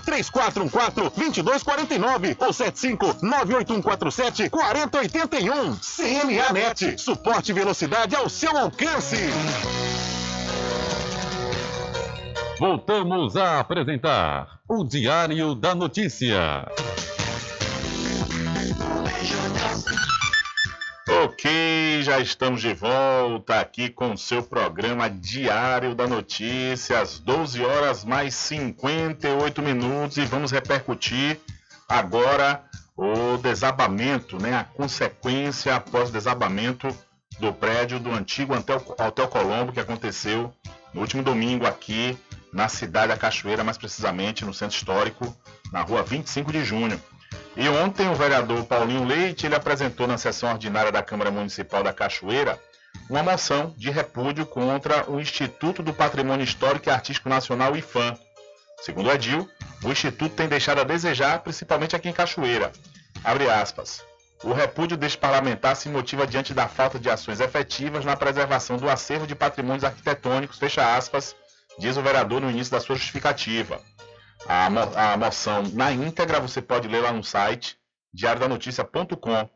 3414 2249 ou 75 98147 4081. CNA Net, suporte e velocidade ao seu alcance. Voltamos a apresentar o Diário da Notícia. Ok, já estamos de volta aqui com o seu programa Diário da Notícia, às 12 horas mais 58 minutos, e vamos repercutir agora o desabamento, né, a consequência após o desabamento do prédio do antigo Hotel, Colombo, que aconteceu no último domingo aqui na cidade da Cachoeira, mais precisamente no centro histórico, na rua 25 de junho. E ontem o vereador Paulinho Leite ele apresentou na sessão ordinária da Câmara Municipal da Cachoeira uma moção de repúdio contra o Instituto do Patrimônio Histórico e Artístico Nacional IFAM. Segundo Edil, o Instituto tem deixado a desejar, principalmente aqui em Cachoeira. Abre aspas. O repúdio deste parlamentar se motiva diante da falta de ações efetivas na preservação do acervo de patrimônios arquitetônicos, fecha aspas, diz o vereador no início da sua justificativa. A, mo a moção na íntegra você pode ler lá no site diariodanoticia.com.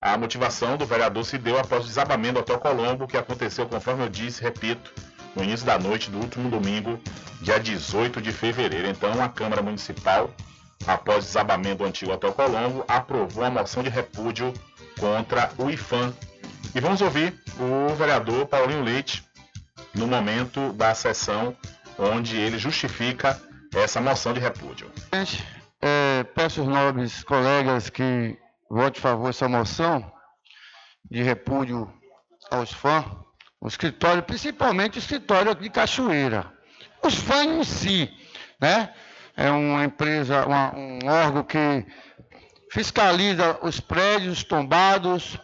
A motivação do vereador se deu após o desabamento do Hotel Colombo, que aconteceu, conforme eu disse, repito, no início da noite do último domingo, dia 18 de fevereiro. Então, a Câmara Municipal, após o desabamento do antigo Hotel Colombo, aprovou a moção de repúdio contra o IFAM. E vamos ouvir o vereador Paulinho Leite no momento da sessão onde ele justifica essa moção de repúdio. É, peço aos nobres colegas que votem a favor dessa moção de repúdio aos fãs, o escritório, principalmente o escritório de Cachoeira. Os fãs em si, né? É uma empresa, uma, um órgão que fiscaliza os prédios tombados,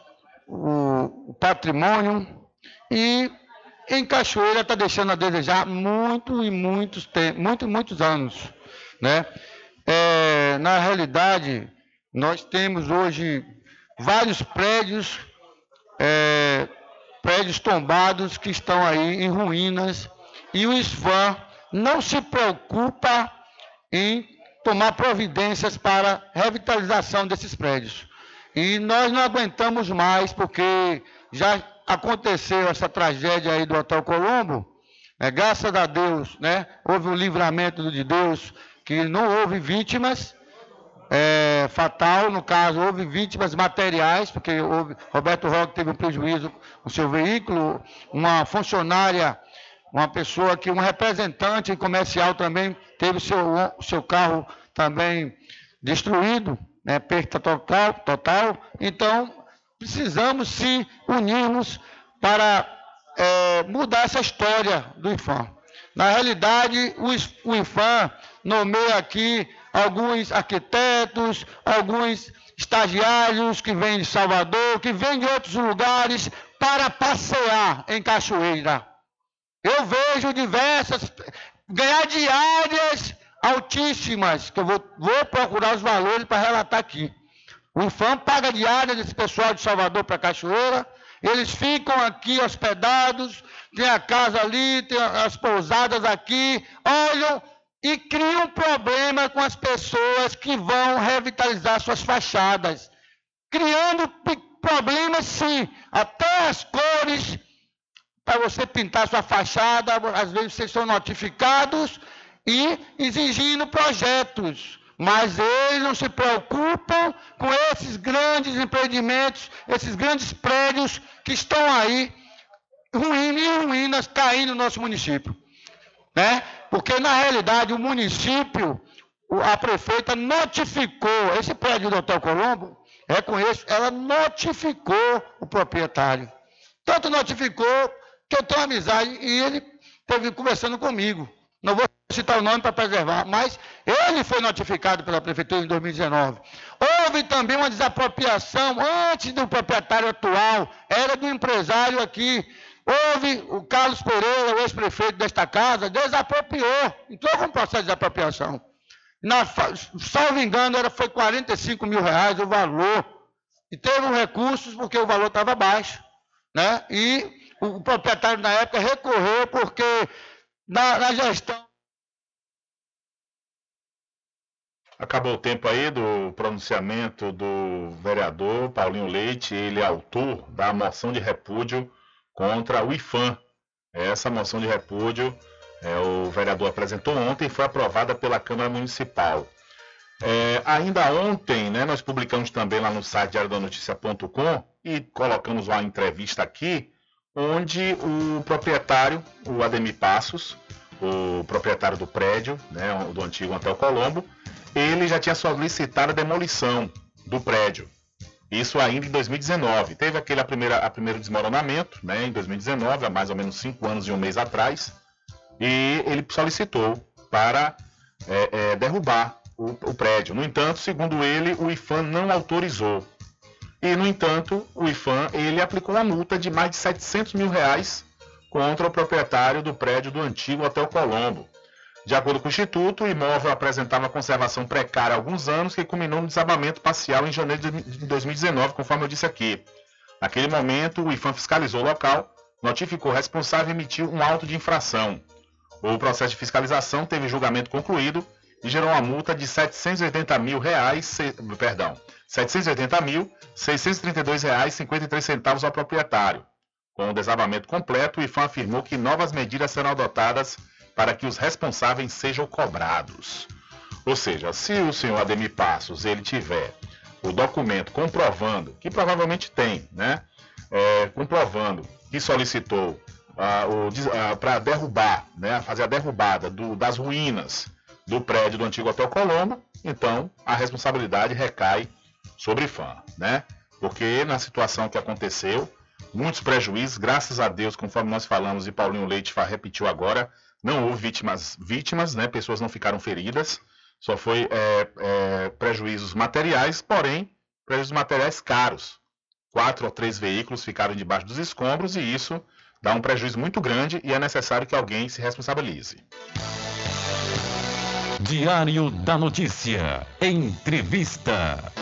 o, o patrimônio e em Cachoeira está deixando a desejar muito e muitos, muito, muitos anos. Né? É, na realidade, nós temos hoje vários prédios, é, prédios tombados que estão aí em ruínas e o SFAM não se preocupa em tomar providências para revitalização desses prédios. E nós não aguentamos mais porque já aconteceu essa tragédia aí do Hotel Colombo, é, graças a Deus, né, houve um livramento de Deus, que não houve vítimas, é, fatal, no caso, houve vítimas materiais, porque houve, Roberto Roque teve um prejuízo com seu veículo, uma funcionária, uma pessoa que, um representante comercial também teve seu, seu carro também destruído, né, perda total, total. Então, precisamos se unirmos para é, mudar essa história do IFAM. Na realidade, o, o IFAM nomeia aqui alguns arquitetos, alguns estagiários que vêm de Salvador, que vêm de outros lugares para passear em Cachoeira. Eu vejo diversas ganhar diárias altíssimas, que eu vou, vou procurar os valores para relatar aqui. O IFAM paga diária desse pessoal de Salvador para Cachoeira, eles ficam aqui hospedados, tem a casa ali, tem as pousadas aqui, olham e cria um problema com as pessoas que vão revitalizar suas fachadas. Criando problemas, sim, até as cores, para você pintar sua fachada, às vezes vocês são notificados e exigindo projetos. Mas eles não se preocupam com esses grandes empreendimentos, esses grandes prédios que estão aí, ruindo e ruínas, caindo no nosso município. Né? Porque, na realidade, o município, a prefeita notificou, esse prédio do Hotel Colombo, é isso, ela notificou o proprietário. Tanto notificou que eu tenho amizade e ele esteve conversando comigo. Não vou citar o nome para preservar, mas ele foi notificado pela prefeitura em 2019. Houve também uma desapropriação antes do proprietário atual, era do empresário aqui, Houve o Carlos Pereira, o ex-prefeito desta casa, desapropriou, entrou com um processo de desapropriação. Na, salvo engano, era, foi 45 mil reais o valor. E teve recursos porque o valor estava baixo. Né? E o, o, proprietário na época recorreu porque na, na gestão. Acabou o tempo aí do pronunciamento do vereador Paulinho Leite, ele é autor da moção de repúdio contra o IFAM. Essa moção de repúdio é, o vereador apresentou ontem e foi aprovada pela Câmara Municipal. É, ainda ontem, né, nós publicamos também lá no site diariodanoticia.com e colocamos uma entrevista aqui, onde o proprietário, o Ademir Passos, o proprietário do prédio, né, do antigo Hotel Colombo, ele já tinha solicitado a demolição do prédio. Isso ainda em 2019. Teve aquele a primeira, a primeiro desmoronamento, né, em 2019, há mais ou menos cinco anos e um mês atrás, e ele solicitou para é, é, derrubar o, o, prédio. No entanto, segundo ele, o IFAM não autorizou. E, no entanto, o IFAM ele aplicou uma multa de mais de 700 mil reais contra o proprietário do prédio do antigo Hotel Colombo. De acordo com o Instituto, o imóvel apresentava conservação precária há alguns anos, que culminou no desabamento parcial em janeiro de 2019, conforme eu disse aqui. Naquele momento, o IFAM fiscalizou o local, notificou o responsável e emitiu um auto de infração. O processo de fiscalização teve julgamento concluído e gerou uma multa de 780 mil reais, se, perdão, 780 mil 632 reais 53 centavos ao proprietário. Com o desabamento completo, o IFAM afirmou que novas medidas serão adotadas para que os responsáveis sejam cobrados. Ou seja, se o senhor Ademir Passos ele tiver o documento comprovando, que provavelmente tem, né? É, comprovando que solicitou ah, ah, para derrubar, né, fazer a derrubada do, das ruínas do prédio do antigo Hotel Colombo, então a responsabilidade recai sobre fã, né? Porque na situação que aconteceu, muitos prejuízos, graças a Deus, conforme nós falamos e Paulinho Leite repetiu agora, não houve vítimas, vítimas, né? Pessoas não ficaram feridas. Só foi é, é, prejuízos materiais, porém prejuízos materiais caros. Quatro ou três veículos ficaram debaixo dos escombros e isso dá um prejuízo muito grande e é necessário que alguém se responsabilize. Diário da Notícia. Entrevista.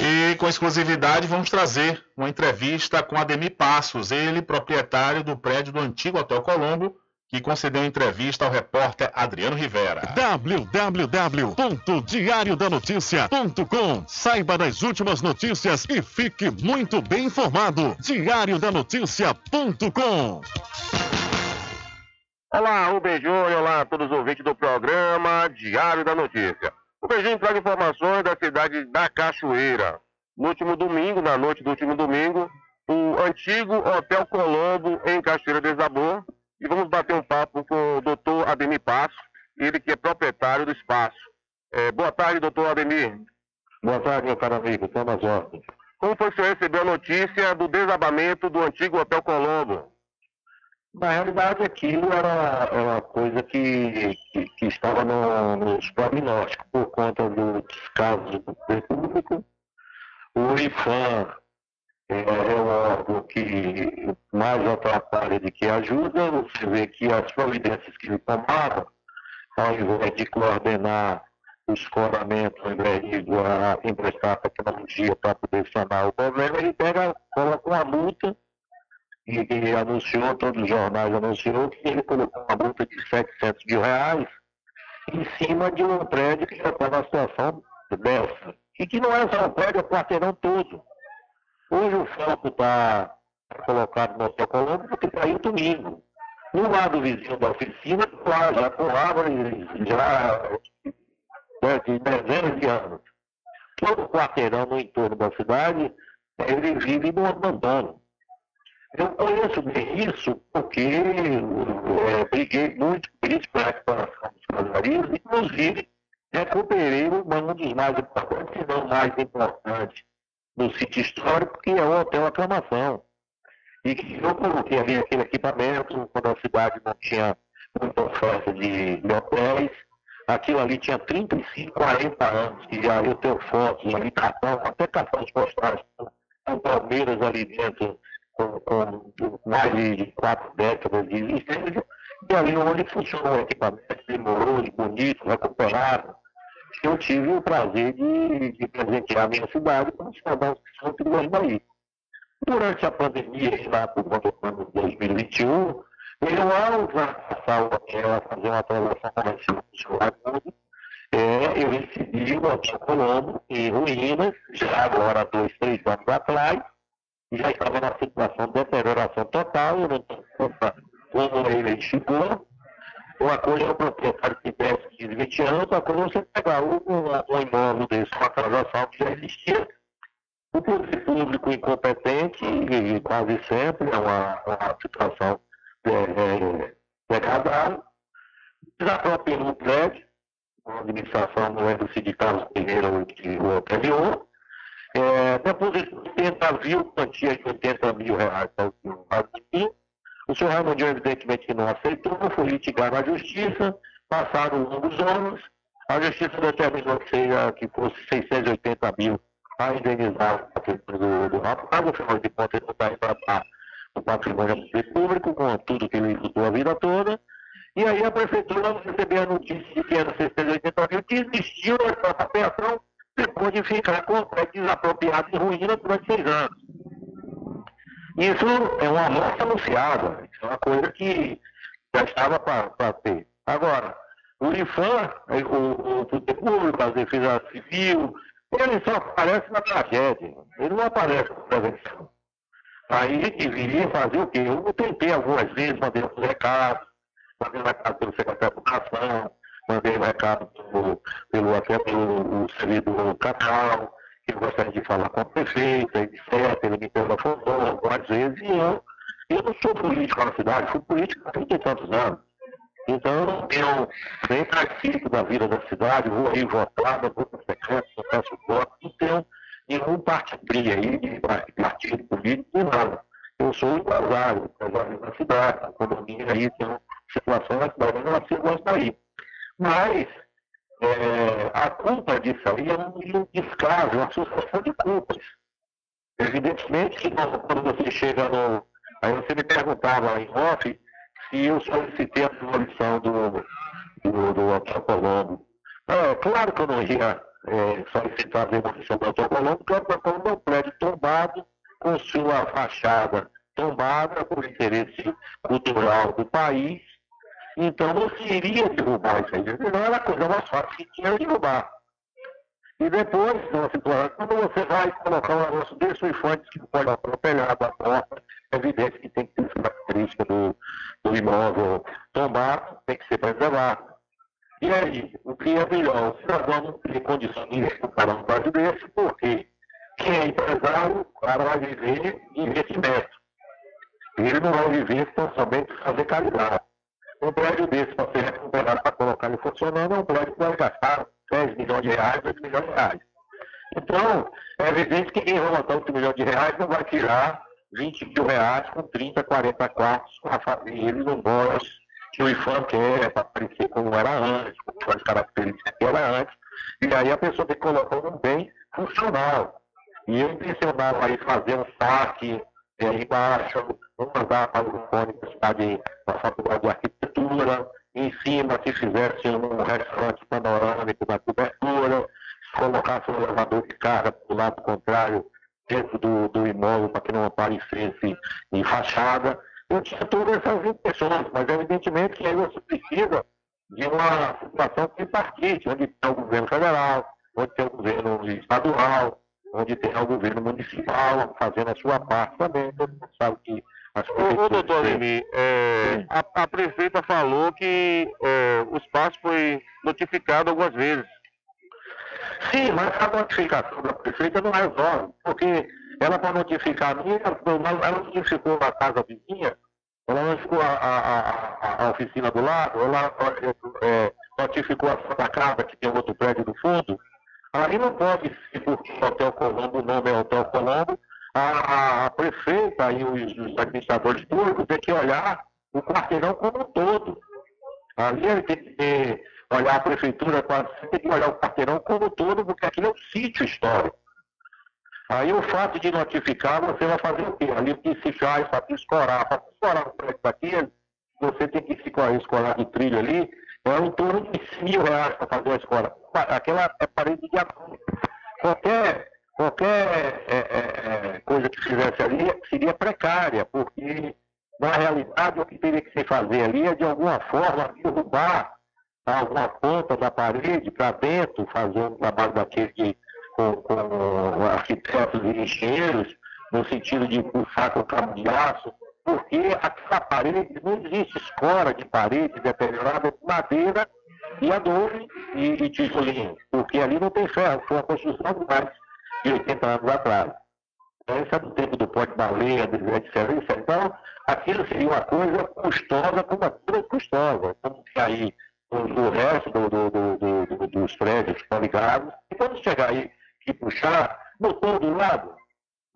E com exclusividade vamos trazer uma entrevista com Ademir Passos, ele proprietário do prédio do antigo Hotel Colombo, que concedeu entrevista ao repórter Adriano Rivera. www.diariodanoticia.com Saiba das últimas notícias e fique muito bem informado. diariodanoticia.com Olá, Rubem Júnior, olá a todos os ouvintes do programa Diário da Notícia. O Beijinho traz informações da cidade da Cachoeira. No último domingo, na noite do último domingo, o antigo Hotel Colombo em Cachoeira desabou e vamos bater um papo com o doutor Ademir Passo, ele que é proprietário do espaço. É, boa tarde, doutor Ademir. Boa tarde, meu caro amigo, estamos ordens. Como foi que o senhor recebeu a notícia do desabamento do antigo Hotel Colombo? Na realidade, aquilo era, era uma coisa que, que, que estava no, nos prognósticos por conta do descaso do público. O IFAM é, é órgão que mais atrapalha do que ajuda. Você vê que as providências que ele tomava, ao invés de coordenar o escoramento, ao invés de emprestar tecnologia para poder sanar o problema, ele pega, coloca uma multa e, e anunciou, todos os jornais anunciou que ele colocou uma multa de 700 mil reais em cima de um prédio que já estava na situação dessa. E que não é só um prédio, é o quarteirão todo. Hoje o foco está colocado no Hotel porque está aí domingo. No lado vizinho da oficina, lá, já com árvores já né, de dezenas de anos. Todo o quarteirão no entorno da cidade, ele vive no abandono. Eu conheço bem isso porque é, briguei muito isso para a recuperação dos inclusive recuperei um dos mais importantes, se não mais importante, no sítio histórico, que é o Hotel Aclamação. E que eu coloquei ali aquele equipamento, quando a cidade não tinha muita oferta de, de hotéis, aquilo ali tinha 35, 40 anos, que já eu tenho fotos ali, cartão, até cartões postais, com palmeiras ali dentro, com, com mais de quatro décadas de existência, e ali onde funcionou o equipamento, demorou, bonito, recuperado. Eu tive o prazer de, de presentear a minha cidade com os cidadãos que são perigosos aí. Durante a pandemia, lá por volta do ano de 2021, eu, ao passar o hotel a fazer uma transação comercial com Raimundo, é, eu recebi o Hotel Colombo em ruínas, já agora dois, três anos atrás, já estava na situação de deterioração total, eu não tenho como ele chegou. Uma coisa é o proprietário que tivesse 15, 20 anos, outra coisa é você pegar um, um, imóvel desse, uma transação que já existia, o poder público incompetente, e quase sempre é uma, uma situação é, é, degradável, desapropriou o prédio, a administração não é do sindicato primeiro ou anterior, é, depositou 80 mil, quantia de 80 mil reais para o senhor Raimundinho. O senhor Raimundinho, evidentemente, não aceitou, foi litigado na justiça, passaram longos anos, a justiça determinou que, seja, que fosse 680 mil a indenizar o patrimônio do, do rapaz, afinal de contas, ele está retratar o patrimônio público com tudo que ele lutou a vida toda. E aí a prefeitura recebeu a notícia de que era 680 mil, que existiu essa apeação depois de ficar com o prédio desapropriado em ruína durante seis anos. Isso é uma morte anunciada, isso é uma coisa que já estava para ter. Agora, o IFAM, o, o poder público, a defesa civil, ele só aparece na tragédia, ele não aparece na prevenção. Aí deveria fazer o quê? Eu tentei algumas vezes, mandei um recado, mandei um recado pelo secretário de Educação, mandei um recado pelo, pelo, até pelo servidor Cacau, eu gostaria de falar com a prefeita, etc. Ele me telefonou algumas vezes e eu, eu não sou político na cidade, fui político há 30 e tantos anos. Então eu não nem participo da vida da cidade, vou aí votar, não vou para secreto, não peço voto, não tenho nenhum partido aí de partido político, nem nada. Eu sou empresário, empresário da cidade, a economia aí tem uma situação na cidade, eu nasci gosto daí. Mas é, a culpa disso aí é um descaso, uma sucessão de culpas. Evidentemente que quando você chega no. Aí você me perguntava em off se eu solicitei a demolição do, do, do Hotel Colombo. É, claro que eu não ia é, solicitar a demolição do Hotel Colombo, porque o Hotel Colombo é um prédio tombado, com sua fachada tombada, por interesse cultural do país, Então você iria derrubar isso aí. Não era a coisa mais fácil que tinha derrubar. E depois, situação, quando você vai colocar um negócio desse, o infante que pode atropelar da porta, é evidente que tem que ter característica do, do imóvel tombar, tem que ser preservado. E aí, o que é melhor? O cidadão não tem condições de recuperar um prédio desse, porque quem é empresário, o cara vai viver investimento. Ele não vai viver tão somente fazer caridade. Um prédio desse, para ser recuperado, para colocar ele funcionando, é um prédio que vai gastar 10 milhões de reais, 8 milhões de reais. Então, é evidente que quem vai botar 8 milhões de reais não vai tirar 20 mil reais com 30, 40 quartos para fazer ele no boss que o IFAM quer, para parecer como era antes, com as características que era antes. E aí a pessoa tem que colocar um bem funcional. E eu intencionava aí fazer um saque vou mandar para o fone da cidade, da faculdade de arquitetura, em cima, se fizesse um restaurante panorâmico da cobertura, se colocasse um elevador de carga para o lado contrário, dentro do, do imóvel, para que não aparecesse em fachada. Eu tinha todas essas intenções, mas evidentemente que aí você precisa de uma situação tripartite, onde tem o governo federal, onde tem o governo estadual, onde tem o governo municipal fazendo a sua parte também. Todo mundo sabe que as Ô, ô doutor Limi, é, a, a, prefeita falou que é, o espaço foi notificado algumas vezes. Sim, mas a notificação da prefeita não resolve, porque ela para notificar a minha, ela notificou a casa vizinha, ela notificou a, a, a, a oficina do lado, ela é, notificou a Santa Casa, que tem outro prédio do fundo. Aí não pode ser porque o Hotel Colombo, o nome é Hotel Colombo, a, a prefeita e os, os administradores públicos têm que olhar o quarteirão como um todo. Ali ele tem que olhar a prefeitura, tem que olhar o quarteirão como um todo, porque aquilo é um sítio histórico. Aí o fato de notificar, você vai fazer o quê? Ali que se faz para escorar, para escorar o preço daquele, você tem que escorar, escorar de trilho ali, é em torno de mil reais para fazer a escola. Aquela é parede de açúcar. Qualquer, qualquer é, é, é, coisa que fizesse ali seria precária, porque na realidade o que teria que se fazer ali é de alguma forma derrubar alguma ponta da parede para dentro, fazer um trabalho daquele de com, com arquitetos e engenheiros, no sentido de puxar com cabo de aço, porque aquela parede, não existe escora de parede deteriorada de madeira e adobe e, e tijolinho, porque ali não tem ferro, foi uma construção de mais de 80 anos atrás. Isso é do tempo do pote baleia, etc. Então, aquilo seria uma coisa custosa, como coisa custosa, como que aí o, resto do, do, do, dos prédios estão ligados. E quando chegar aí que puxar, mudou do lado,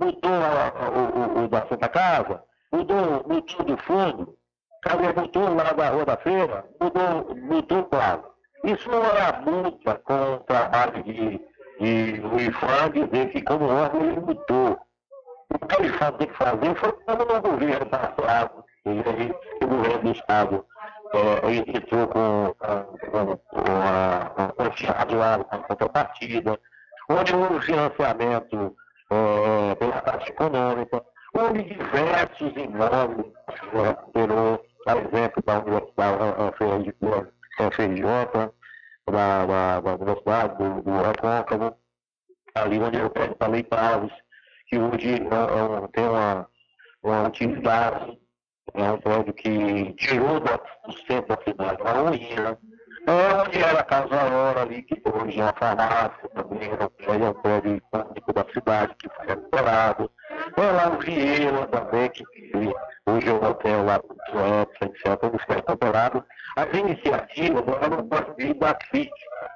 a, a, o, o, da Santa Casa, mudou, mudou do fundo, cadê, mudou lá da Rua da Feira, mudou, mudou o lado. Isso não é multa com o trabalho de, de Luiz Fã dizer que como órgão ele mudou. O que ele tem que fazer foi como no governo passado, e o governo do Estado é, entrou com, com, com, com a, com lá, com a contrapartida, onde houve financiamento é, pela taxa econômica, houve diversos imóveis recuperou, a exemplo da Universidade FRJ, da, da, da Universidade do, do Recôncavo, ali onde eu pego para Leitavos, que hoje é, é, tem uma, uma utilidade, é um prédio que tirou do centro da cidade uma ruína, onde era a Casa Aurora ali, que hoje é uma farmácia, também era um prédio icônico da cidade, que foi recuperado. É lá o Vieira também, que hoje é um hotel lá do Suécia, etc., tudo foi recuperado. As iniciativas eram partir da crítica.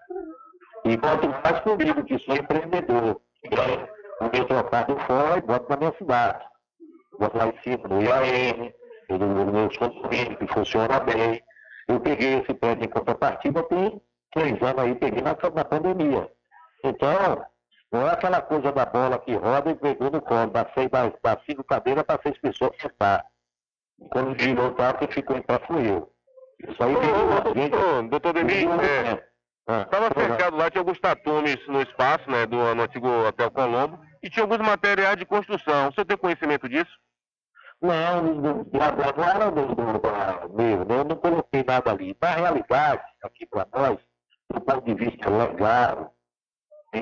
E quanto mais comigo, que sou empreendedor, o meu trocado fora e boto na minha cidade. Boto lá em cima no IAM, no meu condomínio, que funciona bem eu peguei esse prédio em contrapartida tem três anos aí, peguei na, na pandemia. Então, não é aquela coisa da bola que roda e pegou no colo, da, seis, da, da cinco cadeiras para seis pessoas sentar. Quando girou o prato, ficou em pé, fui eu. Isso aí ô, gente, ô, doutor Denis, estava é, cercado lá, tinha alguns tatumes no espaço, né, do no antigo Hotel Colombo, e tinha alguns materiais de construção. O senhor tem conhecimento disso? Não, não era do, mesmo, eu não coloquei nada ali. Na realidade, aqui para nós, do ponto de vista legal, é,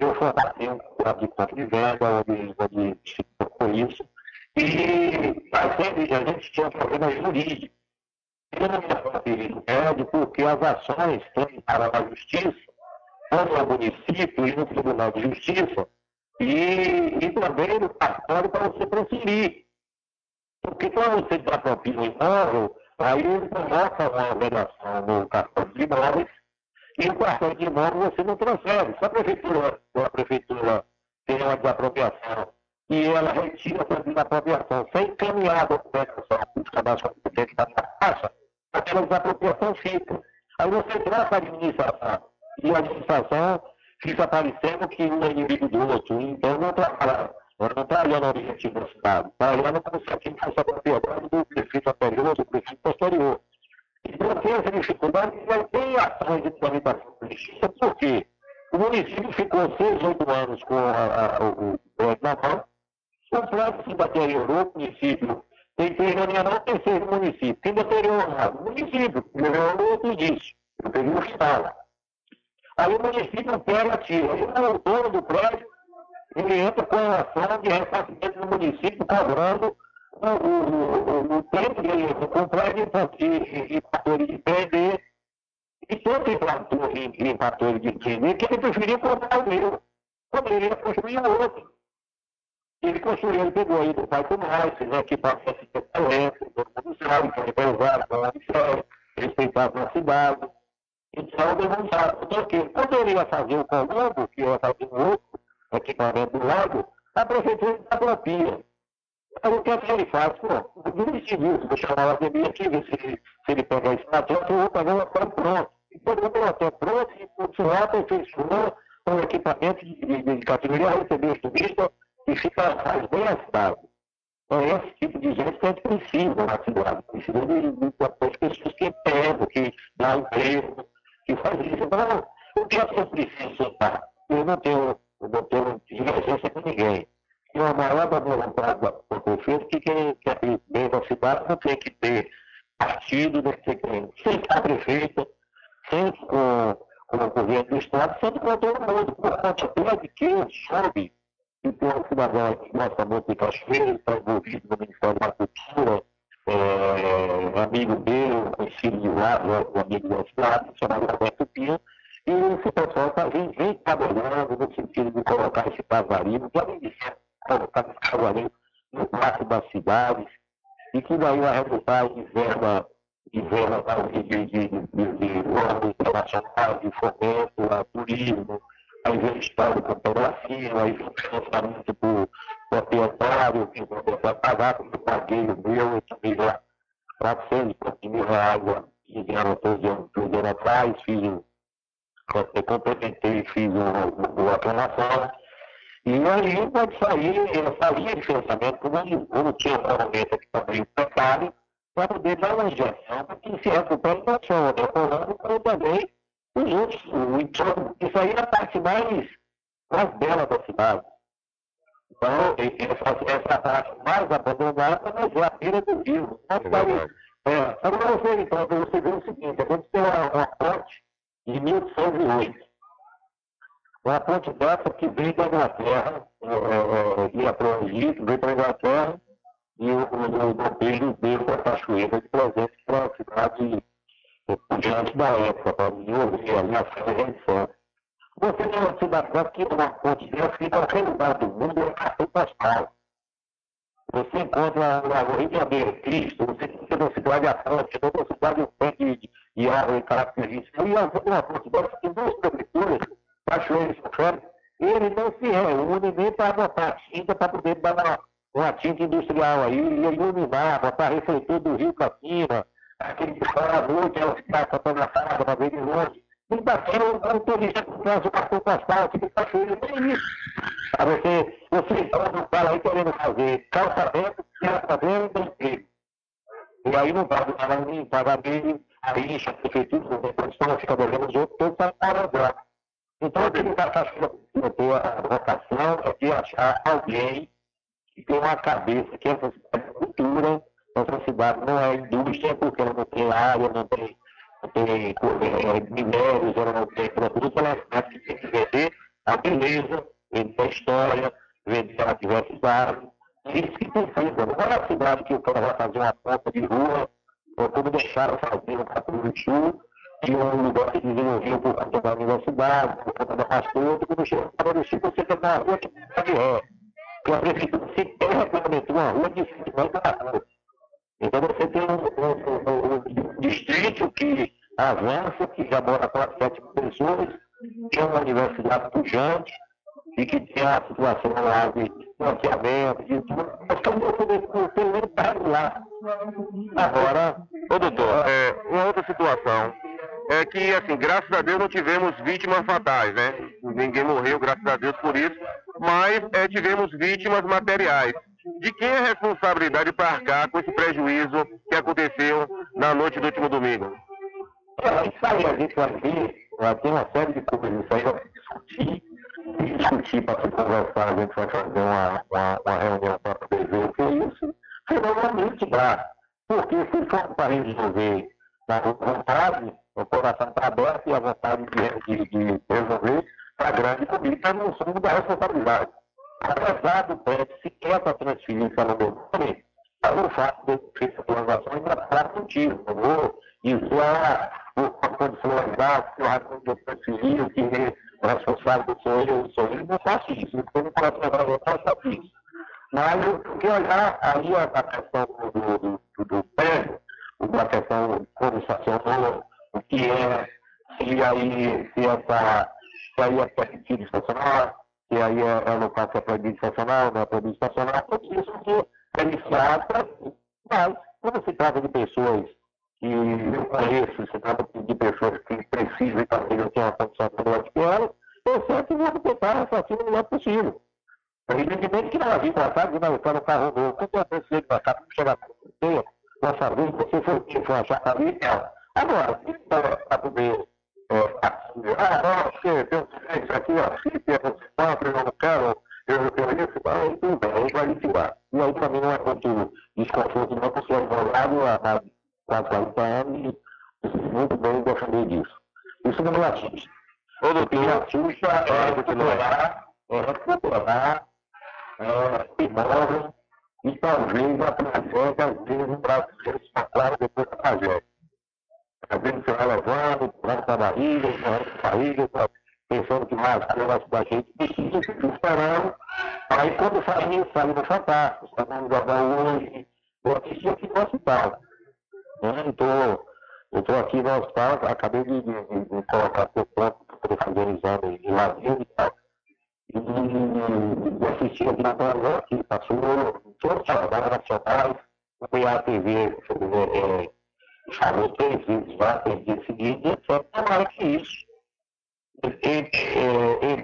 eu formatei um quadro de compra e venda, onde, onde se tocou isso, e a gente, a gente tinha um problema jurídico. Eu não me médio porque as ações têm para a justiça, tanto no município e no Tribunal de Justiça, e, e também no cartório para você transferir. Porque quando você dá propina um imóvel, aí ele coloca uma avaliação no cartório de imóveis, e o cartório de imóvel você não transfere. Se a prefeitura, a prefeitura tem uma desapropriação e ela retira essa desapropriação sem encaminhar a documentação para os cadastros competentes da caixa, aquela desapropriação fica. Aí você troca a administração e a administração fica parecendo que um é inimigo do outro. Então não trabalha, não trabalhando o objetivo da cidade, trabalhando como se aquilo fosse a propriedade do prefeito anterior do prefeito posterior. Então tem essa dificuldade e não tem ações de tramitação da justiça, por quê? O município ficou seis, oito anos com a, a, o prédio na mão, o prédio se deteriorou, o município tem três reuniões, não tem seis no município. Quem deteriorou o município, melhorou outro indício, o período final. Aí o município pega, tira. O dono do prédio, ele entra com a ação de ressarcimento do município, cobrando o, o, o, o tempo dele com o prédio e fatores de perder. E tanto em fatores de perder que ele preferiu comprar o meu. Quando ele ia construir o outro. Ele construiu, ele pegou aí do pai do mais, né, que passou a ser talento, todo mundo sabe, que ele usado, falando de fé, respeitava a cidade. Então, demonstrado. Porque poderia fazer o Colombo, que ia fazer um outro equipamento do lado, a prefeitura da propia. Aí o que é que ele faz? Pô, o civil, vou chamar o aqui, ver se, se ele pega esse material, eu vou o material pronto. E pegou o material pronto e o lá aperfeiçoou com equipamento de, de, de categoria, receber os turistas e fica faz bem a cidade. Então, é esse tipo de gente que a gente precisa na cidade. Precisa de, de, de pessoas que pegam, que dão emprego, que faz isso. Então, o que é que eu preciso soltar? Eu não tenho, não tenho divergência com ninguém. E a maior da vontade do prefeito que quem quer bem da cidade não tem que ter partido, não tem que ter sempre a prefeita, sempre com, com o governo do Estado, sempre com todo mundo. Por conta quem soube que tem um cidadão que gosta muito de cachoeira, está envolvido no Ministério da Cultura, é, amigo meu, conhecido de lá, um amigo da cidade, chamado Roberto Pinho, e esse pessoal tá, vem trabalhando no sentido de colocar esse cavalinho, além de ser colocar esse cavalinho no quarto das cidades, e que daí vai resultar em verba, de verba de, de, de, de, órgãos internacionais, de fomento, a turismo, a investir com pedacinho, aí financiamento por proprietário, que vai pagar, como eu paguei o meu, eu também já 400 mil reais que vieram todos os anos atrás, fiz o, eu complementei, fiz o, o, a aclamação, e aí pode sair, eu saía de financiamento, como, como tinha um momento aqui também precário, para poder dar uma injeção, para que se recupere não só o econômico, como também os outros, o entorno. Isso aí é a parte mais, mais bela da cidade. Então, essa, essa parte mais abandonada, mas é a beira do rio. É, é, agora você, então, você vê o seguinte, aconteceu uma, uma ponte em 1808. Uma ponte que veio da Inglaterra, é, é, ia para o Egito, veio para a Inglaterra, e o, o, o Dom Pedro deu a cachoeira de presente para a cidade diante da época, para desenvolver ali a redenção. Você tem uma cidade que uma ponte dessa que em qualquer do mundo é cartão postal. Você encontra na Rio de Janeiro, Cristo, você encontra na cidade Atlântica, outra cidade tanque de, de árvore característica. E uma ponte dessa tem duas prefeituras, Cachoeira e São ele não se reúne nem para botar tinta para poder dar uma, tinta industrial aí, iluminar, botar refletor do rio para cima, aquele que fala à noite, ela fica fotografada para ver de longe. E daquilo, o turista que traz o cartão postal, que fica cheio, tem isso. Pra você, você entrando fala aí querendo fazer calçamento, calçamento e emprego. E aí não paga nada nem paga bem, aí enche a prefeitura, depois estão fica devendo os outros, todos para parar Então, eu tenho que achar a vocação é de achar alguém que tem uma cabeça, que essa cultura, Essa cidade não é indústria porque ela não tem área, não tem, não tem minérios, ela não tem produto, ela cidade que tem que vender a beleza, vender a história, vender a diversidade. Isso que precisa. Não é a cidade que o cara vai fazer uma ponta de rua, ou como deixaram fazer no Capitão Sul, e um lugar que desenvolveu por conta da universidade, por conta da pastora, quando chega para Sul, você tem uma rua que está de ré. A prefeitura sequer regulamentou uma rua de 50 metros na. Então você tem um, um, um, um distrito que avança, que já mora quase 7 mil pessoas, tem uma universidade pujante, e que tem a situação lá de financiamento, de tudo, nós estamos pelo menos para lá. Agora, ô doutor, é, uma outra situação é que, assim, graças a Deus não tivemos vítimas fatais, né? Ninguém morreu, graças a Deus por isso, mas é, tivemos vítimas materiais. De quem é a responsabilidade para arcar com esse prejuízo que aconteceu na noite do último domingo? Isso aí a gente vai ver, ter uma série de coisas, isso aí vai discutir, discutir para se conversar, a gente vai fazer uma, uma, uma reunião para poder ver o que é isso, finalmente dá. Porque se for para resolver na vontade, o coração está aberto e a vontade de, de, de resolver está grande comigo, mas não somos da responsabilidade. Apesar do PET sequer para transferir para o meu nome, o fato de eu ter essa transação ainda está contigo. Eu vou isolar a condicionalidade, que o Raimundo eu transferi, o que é responsável sou eu, sou eu, não faço isso. Então, não posso levar eu faço isso. Mas eu tenho olhar aí a, a questão do, do, do, do prédio, a questão como estacionou, o que é, se aí, se essa, se aí é permitido estacionar, se aí é, é local que é proibido estacionar, não é proibido estacionar, tudo isso que iniciado para Mas, quando se trata de pessoas que eu conheço, se trata de pessoas que precisam e talvez não tenham a condição melhor que elas, eu sempre vou tentar assassino o melhor possível. Evidentemente que na vida passada, de não no carro novo, eu pensei que passar, não chegar com com saber que você foi que foi achar a vida dela. Agora, se para poder ah, não, porque tem isso aqui, ó, se você eu não quero, eu, eu ia ficar, aí tudo bem, aí vai litigar. E aí para mim não é muito desconforto, não, porque eu sou advogado há quase 40 anos e muito bem defender disso. Isso não me assusta. Ô, doutor, me assusta é recuperar, é recuperar é, imóvel e talvez a tragédia, às vezes, o brasileiro se aclara depois da tragédia. Às vezes vai levando, para a barriga, levando para a barriga, pensando que vai as da gente, precisa ficar esperando. Aí quando sai isso, no fantástico, está no jornal hoje, eu assisti aqui no hospital. Né? Eu estou aqui no hospital, acabei de, de, de, colocar seu poder fazer um exame de lazer e tal. E, e assisti aqui na televisão, que passou todos os jornais nacionais, fui à TV, é, chamou três vezes lá, três dias seguidos, etc. Tomara que isso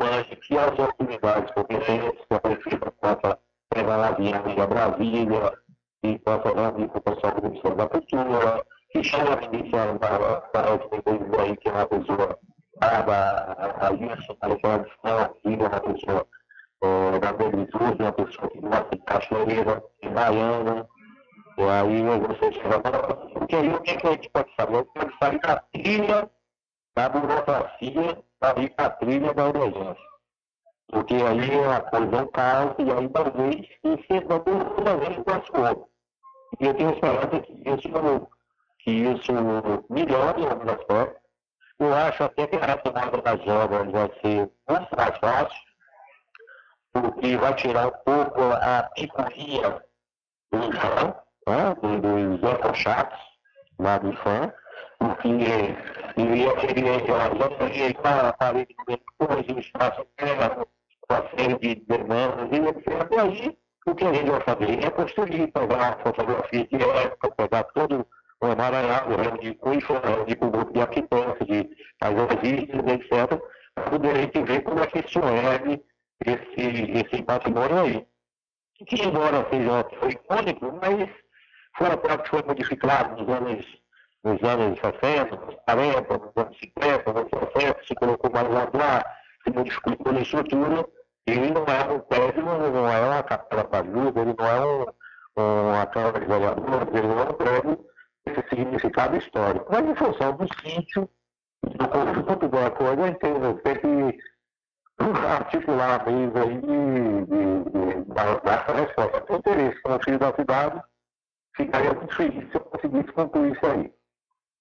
imagem que as autoridades competentes, que a prefeita possa pegar a viagem a Brasília e possa dar com o pessoal do Ministério da Cultura, que chame a ministra para os aí, que é uma pessoa a para a tradição, que é uma pessoa é, da negritude, uma pessoa que gosta de cachoeira, de baiana, aí você chega porque aí o que, a gente pode fazer? A gente pode sair da trilha da burocracia para ir para a trilha da emergência. Porque aí é a coisa é um caos e aí talvez esse toda vez com a outro. E eu tenho esperança que isso, que isso melhore em alguns aspectos. Eu acho até que a retomada das obras vai ser muito mais fácil, porque vai tirar um pouco a picuinha do IFAM, né, dos ecochatos lá do IFAM, porque iria querer para a parede corrigir o espaço terra, uma série de demandas, e etc. E aí, o que a gente vai fazer é construir, pegar fotografia de época, pegar todo o emaranhado, de cunho de grupo de arquitetos, de paisagistas, etc., para poder a gente ver como é que isso é esse, esse patrimônio aí. Que, embora seja icônico, mas uma parte que foi modificado nos anos nos anos 60, nos 40, nos anos 50, nos 60, se colocou mais lá, se modificou a estrutura, ele não é um prédio, não é uma capela pajuda, ele não é um, com a Câmara de Vereadores, ele não prédio esse significado histórico. Mas em função do sítio, do conjunto da coisa, eu entendo, tem que articular meios aí de, dar essa resposta. Tem interesse como filho da cidade, ficaria muito feliz se eu conseguisse concluir isso aí.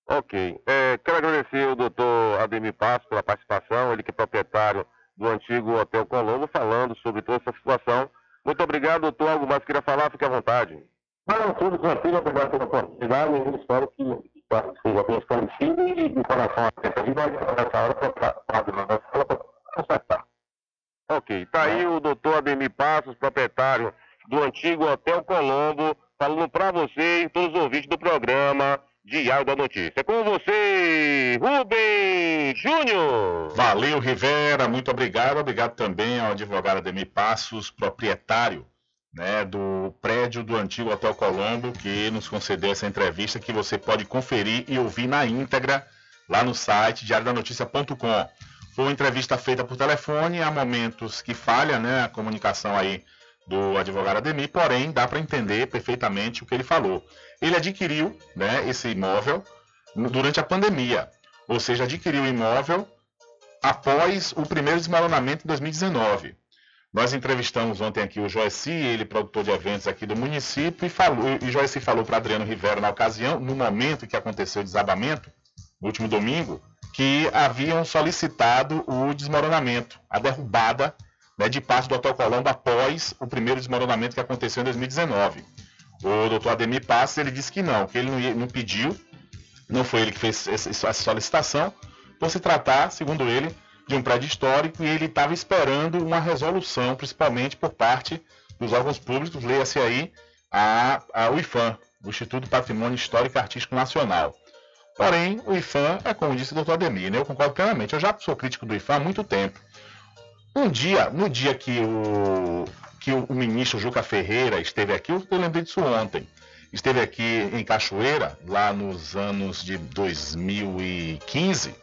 Ok. É, quero agradecer ao doutor Ademir Passo pela participação, ele que é proprietário do antigo Hotel Colombo, falando sobre toda essa situação. Muito obrigado, doutor. Algo mais queria falar? Fique à vontade. Não, tudo tranquilo, obrigado pela oportunidade. Eu espero que seja bem esclarecido e de coração atento. A gente vai nessa hora para consertar. Ok, tá aí o doutor Ademir Passos, proprietário do antigo Hotel Colombo, falando para você e todos os ouvintes do programa Diário da Notícia. Com você, Rubem Júnior. Valeu, Rivera, muito obrigado. Obrigado também ao advogado Ademir Passos, proprietário né, do prédio do antigo Hotel Colombo, que nos concedeu essa entrevista que você pode conferir e ouvir na íntegra lá no site diariodanoticia.com. Foi uma entrevista feita por telefone, há momentos que falha né, a comunicação aí do advogado Ademir, porém dá para entender perfeitamente o que ele falou. Ele adquiriu né, esse imóvel durante a pandemia, ou seja, adquiriu o imóvel após o primeiro desmoronamento em 2019. Nós entrevistamos ontem aqui o Joeci, ele produtor de eventos aqui do município, e, falou, e Joeci falou para Adriano Rivera na ocasião, no momento que aconteceu o desabamento, no último domingo, que haviam solicitado o desmoronamento, a derrubada né, de parte do Hotel Colombo após o primeiro desmoronamento que aconteceu em 2019. O doutor Ademir Passos ele disse que não, que ele não, não pediu, não foi ele que fez essa solicitação, por se tratar, segundo ele, de um prédio histórico e ele estava esperando uma resolução, principalmente por parte dos órgãos públicos, leia-se aí a, a UIFAM, o Instituto Patrimônio Histórico e Artístico Nacional. Porém, o IFAM é como disse o doutor Ademir, né? eu concordo plenamente. Eu já sou crítico do IFAM há muito tempo. Um dia, no dia que o, que o ministro Juca Ferreira esteve aqui, eu lembrei disso ontem. Esteve aqui em Cachoeira, lá nos anos de 2015.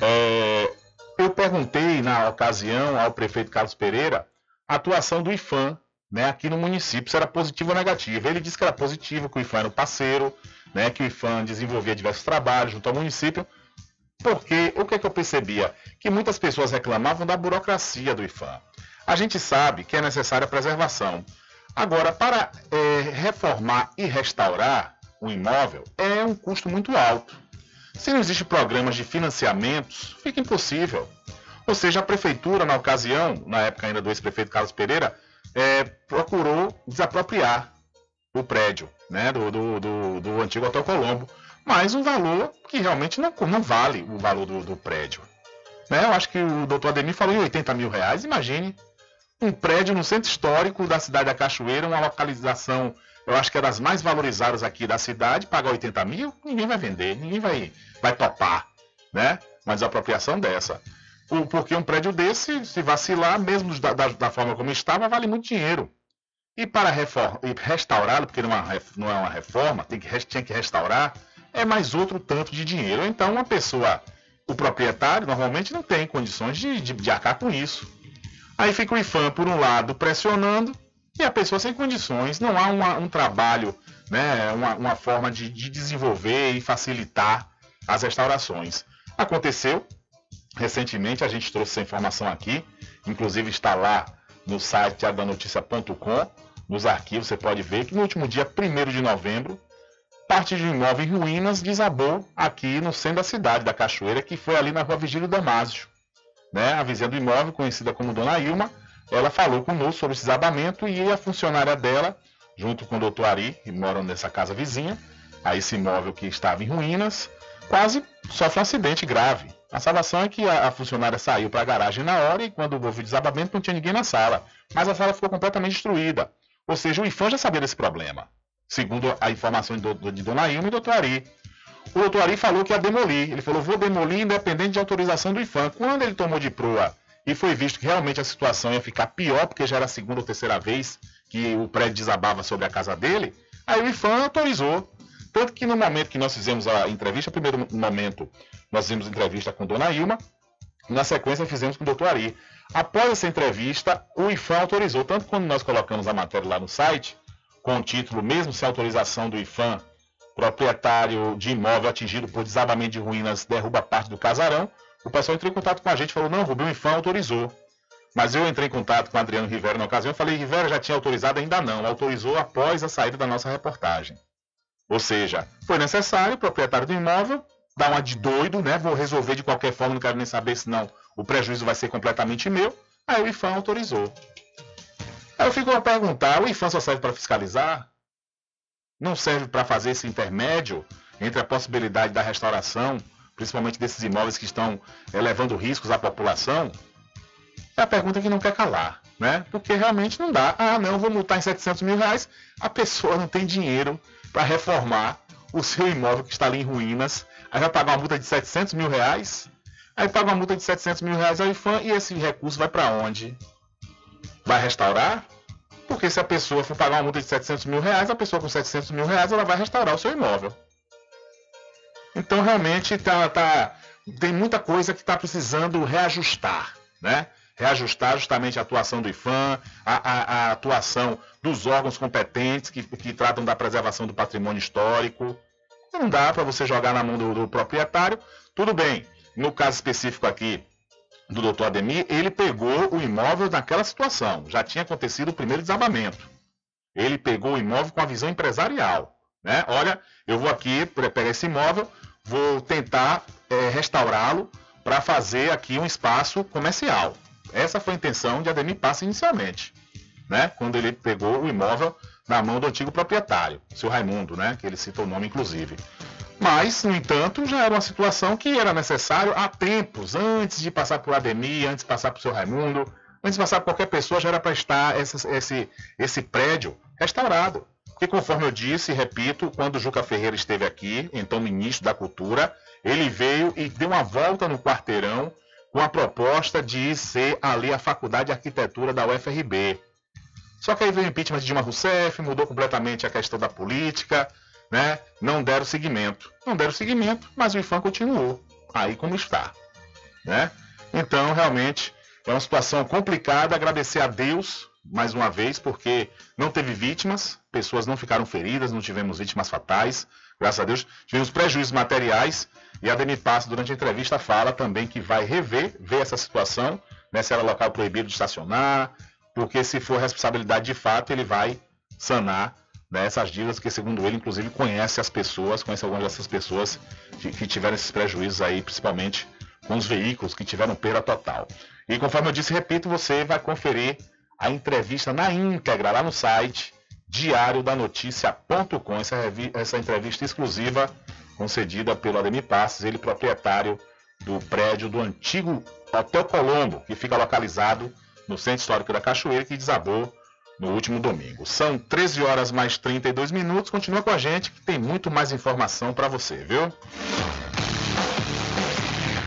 É, eu perguntei na ocasião ao prefeito Carlos Pereira a atuação do IFAM né, aqui no município, se era positiva ou negativa. Ele disse que era positivo, que o IFAM era um parceiro, né, que o IFAM desenvolvia diversos trabalhos junto ao município, porque o que, é que eu percebia? Que muitas pessoas reclamavam da burocracia do IFAM. A gente sabe que é necessária a preservação. Agora, para é, reformar e restaurar um imóvel é um custo muito alto. Se não existe programas de financiamentos, fica impossível. Ou seja, a prefeitura, na ocasião, na época ainda do ex-prefeito Carlos Pereira, é, procurou desapropriar o prédio né, do, do, do, do, antigo Hotel Colombo, mas um valor que realmente não, não vale o valor do, do prédio. Né, eu acho que o doutor Ademir falou em 80 mil reais. Imagine um prédio no centro histórico da cidade da Cachoeira, uma localização, eu acho que é das mais valorizadas aqui da cidade, pagar 80 mil, ninguém vai vender, ninguém vai, vai topar, né? Uma desapropriação dessa. Porque um prédio desse, se vacilar, mesmo da, da, da forma como estava, vale muito dinheiro. E para restaurá-lo, porque não é, uma, não é uma reforma, tem que, tinha que restaurar, é mais outro tanto de dinheiro. Então, uma pessoa, o proprietário, normalmente não tem condições de, de, de arcar com isso. Aí fica o IFAM, por um lado, pressionando, e a pessoa sem condições. Não há uma, um trabalho, né, uma, uma forma de, de desenvolver e facilitar as restaurações. Aconteceu, recentemente, a gente trouxe essa informação aqui, inclusive está lá no site diariodanoticia.com, nos arquivos, você pode ver que no último dia 1 de novembro, parte de um imóvel em ruínas desabou aqui no centro da cidade da Cachoeira, que foi ali na rua Vigílio Damásio. Né? A vizinha do imóvel, conhecida como Dona Ilma, ela falou conosco sobre esse desabamento e a funcionária dela, junto com o doutor Ari, que moram nessa casa vizinha, a esse imóvel que estava em ruínas, quase sofre um acidente grave. A salvação é que a, funcionária saiu para a garagem na hora e quando houve o desabamento não tinha ninguém na sala. Mas a sala ficou completamente destruída. Ou seja, o IFAM já sabia desse problema. Segundo a informação de, de Dona Ilma e do Dr. Ari. O Dr. Ari falou que ia demolir. Ele falou, vou demolir independente de autorização do IFAM. Quando ele tomou de proa e foi visto que realmente a situação ia ficar pior, porque já era a segunda ou terceira vez que o prédio desabava sobre a casa dele, aí o IFAM autorizou. Tanto que no momento que nós fizemos a entrevista, primeiro momento nós fizemos entrevista com Dona Ilma, na sequência fizemos com o Dr. Ari. Após essa entrevista, o IFAM autorizou, tanto quando nós colocamos a matéria lá no site, com o título, mesmo sem autorização do IFAM, proprietário de imóvel atingido por desabamento de ruínas derruba parte do casarão, o pessoal entrou em contato com a gente e falou, não, Rubem, o IFAM autorizou. Mas eu entrei em contato com o Adriano Rivera na ocasião e falei, Rivera já tinha autorizado? Ainda não, autorizou após a saída da nossa reportagem. Ou seja, foi necessário o proprietário do imóvel dar uma de doido, né? Vou resolver de qualquer forma, não quero nem saber, senão o prejuízo vai ser completamente meu. Aí o IFAM autorizou. Aí eu fico a perguntar, o IFAM só serve para fiscalizar? Não serve para fazer esse intermédio entre a possibilidade da restauração, principalmente desses imóveis que estão elevando riscos à população? É a pergunta que não quer calar, né? Porque realmente não dá. Ah, não, vou multar em 700 mil reais. A pessoa não tem dinheiro para reformar o seu imóvel que está ali em ruínas. Aí vai pagar uma multa de 700 mil reais. Aí paga uma multa de 700 mil reais ao IFAM e esse recurso vai para onde? Vai restaurar? Porque se a pessoa for pagar uma multa de 700 mil reais, a pessoa com 700 mil reais ela vai restaurar o seu imóvel. Então realmente tá, tá, tem muita coisa que está precisando reajustar, né? reajustar justamente a atuação do IFAM, a, a, a atuação dos órgãos competentes que, que, tratam da preservação do patrimônio histórico. Não dá para você jogar na mão do, do, proprietário. Tudo bem, no caso específico aqui do doutor Ademir, ele pegou o imóvel naquela situação. Já tinha acontecido o primeiro desabamento. Ele pegou o imóvel com a visão empresarial. Né? Olha, eu vou aqui pegar esse imóvel, vou tentar é, restaurá-lo para fazer aqui um espaço comercial. Essa foi a intenção de Ademir Passa inicialmente, né? Quando ele pegou o imóvel na mão do antigo proprietário, seu Raimundo, né? Que ele cita o nome inclusive. Mas, no entanto, já era uma situação que era necessário há tempos, antes de passar por Ademir, antes de passar por seu Raimundo, antes de passar por qualquer pessoa, já era para estar esse, esse, esse prédio restaurado. Porque, conforme eu disse e repito, quando Juca Ferreira esteve aqui, então ministro da Cultura, ele veio e deu uma volta no quarteirão com a proposta de ser ali a Faculdade de Arquitetura da UFRB. Só que aí veio o impeachment de Dilma Rousseff, mudou completamente a questão da política, né? Não deram seguimento. Não deram seguimento, mas o IFAM continuou aí como está, né? Então, realmente, é uma situação complicada. Agradecer a Deus, mais uma vez, porque não teve vítimas, pessoas não ficaram feridas, não tivemos vítimas fatais, graças a Deus. Tivemos prejuízos materiais, e a Demi Passo, durante a entrevista, fala também que vai rever, ver essa situação, né, se era local proibido de estacionar, porque se for responsabilidade de fato, ele vai sanar né, essas dívidas, que segundo ele, inclusive, conhece as pessoas, conhece algumas dessas pessoas que, que tiveram esses prejuízos aí, principalmente com os veículos que tiveram perda total. E conforme eu disse, repito, você vai conferir a entrevista na íntegra lá no site diariodanoticia.com, essa, essa entrevista exclusiva concedida pelo Ademir Passos, ele proprietário do prédio do antigo Hotel Colombo, que fica localizado no Centro Histórico da Cachoeira, que desabou no último domingo. São 13 horas mais 32 minutos. Continua com a gente que tem muito mais informação para você, viu?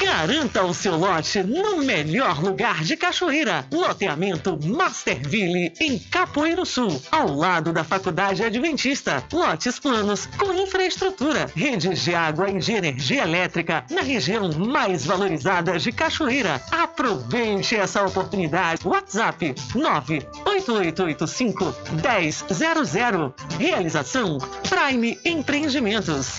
Garanta o seu lote no melhor lugar de Cachoeira. Loteamento Masterville, em Capoeiro Sul, ao lado da Faculdade Adventista. Lotes planos com infraestrutura, redes de água e de energia elétrica na região mais valorizada de Cachoeira. Aproveite essa oportunidade. WhatsApp 98885 1000. Realização Prime Empreendimentos.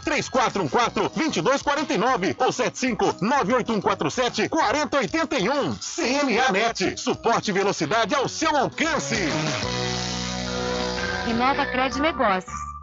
3414 2249 ou 75 98147 4081. CNA Net, suporte e velocidade ao seu alcance. Inova Crédito Negócios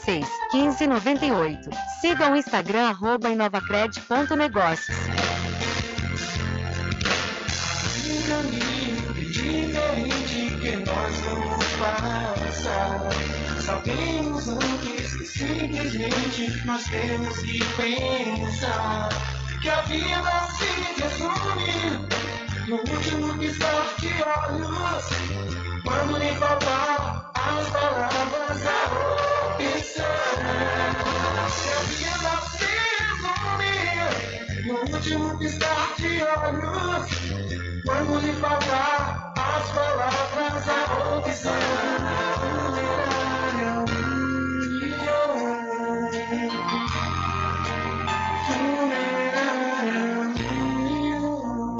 86 15 98. Siga o Instagram arroba inovacred.negócios. Um caminho diferente que nós vamos passar. Sabemos antes que simplesmente nós temos que pensar que a vida se resume no último piscar de olhos. Quando lhe faltar as palavras, a último piscar de olhos. Quando lhe faltar as palavras, a opção.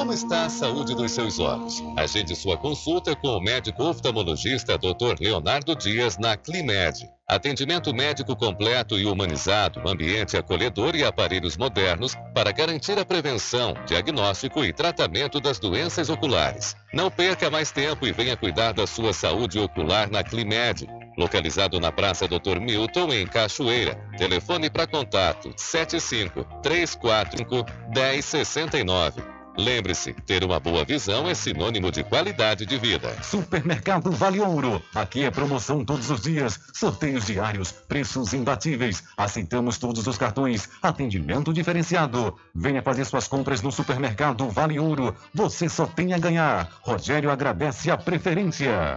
Como está a saúde dos seus olhos? Agende sua consulta com o médico oftalmologista Dr. Leonardo Dias na Climed. Atendimento médico completo e humanizado, ambiente acolhedor e aparelhos modernos para garantir a prevenção, diagnóstico e tratamento das doenças oculares. Não perca mais tempo e venha cuidar da sua saúde ocular na Climed. Localizado na Praça Dr. Milton, em Cachoeira. Telefone para contato 75 345 1069. Lembre-se, ter uma boa visão é sinônimo de qualidade de vida. Supermercado Vale Ouro. Aqui é promoção todos os dias, sorteios diários, preços imbatíveis. Aceitamos todos os cartões, atendimento diferenciado. Venha fazer suas compras no Supermercado Vale Ouro. Você só tem a ganhar. Rogério agradece a preferência.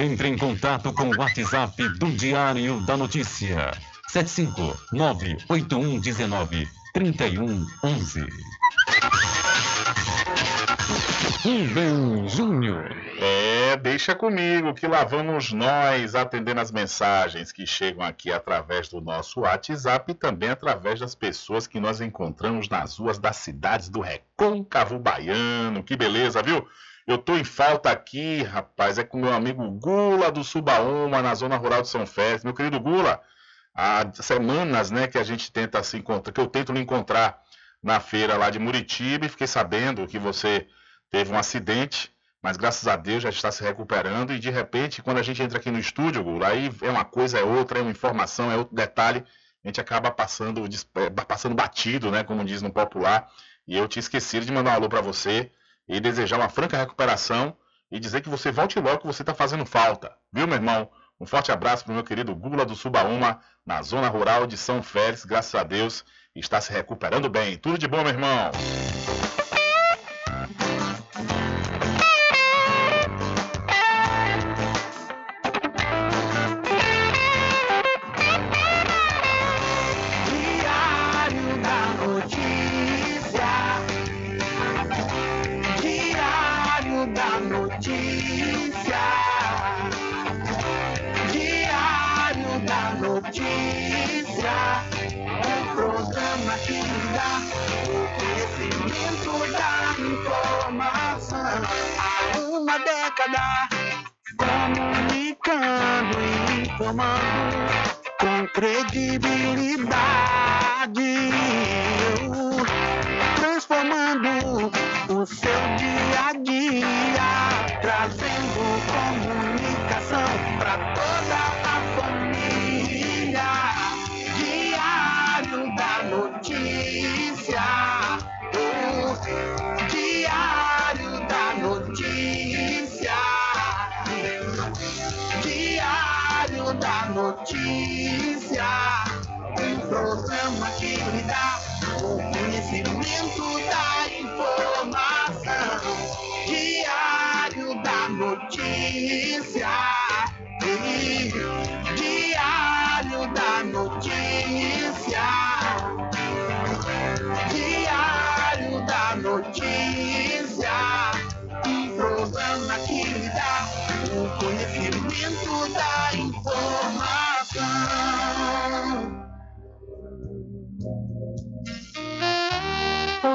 Entre em contato com o WhatsApp do Diário da Notícia. 759-8119-3111. Rubem Júnior. É, deixa comigo que lá vamos nós atendendo as mensagens que chegam aqui através do nosso WhatsApp e também através das pessoas que nós encontramos nas ruas das cidades do Recôncavo Baiano. Que beleza, viu? Eu tô em falta aqui, rapaz, é com meu amigo Gula do Subaúma, na zona rural de São Félix. Meu querido Gula, há semanas, né, que a gente tenta se encontrar, que eu tento lhe encontrar na feira lá de Muritiba e fiquei sabendo que você teve um acidente, mas graças a Deus já está se recuperando. E de repente, quando a gente entra aqui no estúdio, Gula, aí é uma coisa, é outra, é uma informação, é outro detalhe, a gente acaba passando, eh, passando batido, né, como diz no popular, e eu tinha esquecido de mandar um alô para você e desejar uma franca recuperação e dizer que você volte logo que você está fazendo falta. Viu, meu irmão? Um forte abraço para o meu querido Gula do Subaúma, na zona rural de São Félix, graças a Deus, está se recuperando bem. Tudo de bom, meu irmão. Comunicando e informando com credibilidade, transformando o seu dia a dia, notícia. Um programa que lhe dá o conhecimento da informação. Diário da notícia. Diário da notícia. Diário da notícia. Um programa que lhe dá o conhecimento da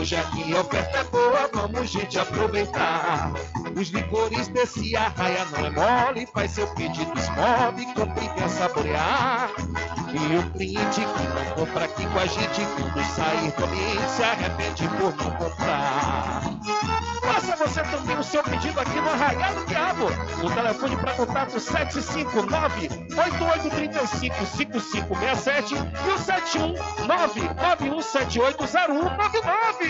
hoje aqui a oferta é boa, vamos gente aproveitar. Os licores desse arraia não é mole, faz seu pedido, esmove, compre e venha saborear. E o cliente que não compra aqui com a gente, quando sair do se arrepende por não comprar. Faça você também o seu pedido aqui no Arraial do Diabo. O telefone para contato 759-8835-5567 e o 719-9178-0199.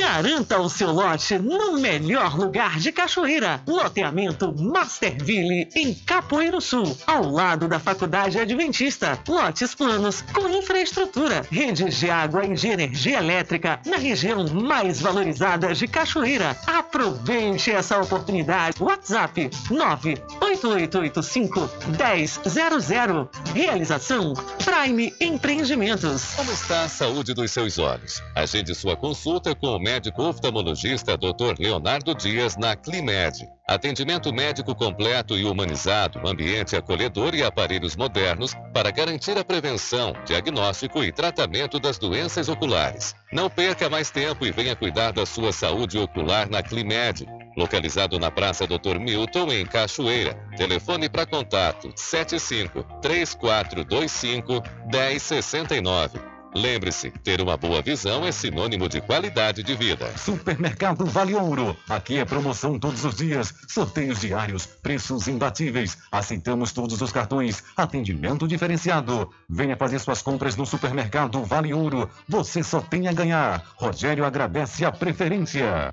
Garanta o seu lote no melhor lugar de Cachoeira. Loteamento Masterville, em Capoeiro Sul, ao lado da Faculdade Adventista. Lotes planos com infraestrutura, redes de água e de energia elétrica na região mais valorizada de Cachoeira. Aproveite essa oportunidade. WhatsApp 98885 1000. Realização Prime Empreendimentos. Como está a saúde dos seus olhos? Agende sua consulta com o médico oftalmologista Dr. Leonardo Dias na Climed. Atendimento médico completo e humanizado, ambiente acolhedor e aparelhos modernos para garantir a prevenção, diagnóstico e tratamento das doenças oculares. Não perca mais tempo e venha cuidar da sua saúde ocular na Climed. Localizado na Praça Dr. Milton, em Cachoeira. Telefone para contato 75 3425 1069. Lembre-se, ter uma boa visão é sinônimo de qualidade de vida. Supermercado Vale Ouro. Aqui é promoção todos os dias, sorteios diários, preços imbatíveis. Aceitamos todos os cartões, atendimento diferenciado. Venha fazer suas compras no Supermercado Vale Ouro. Você só tem a ganhar. Rogério agradece a preferência.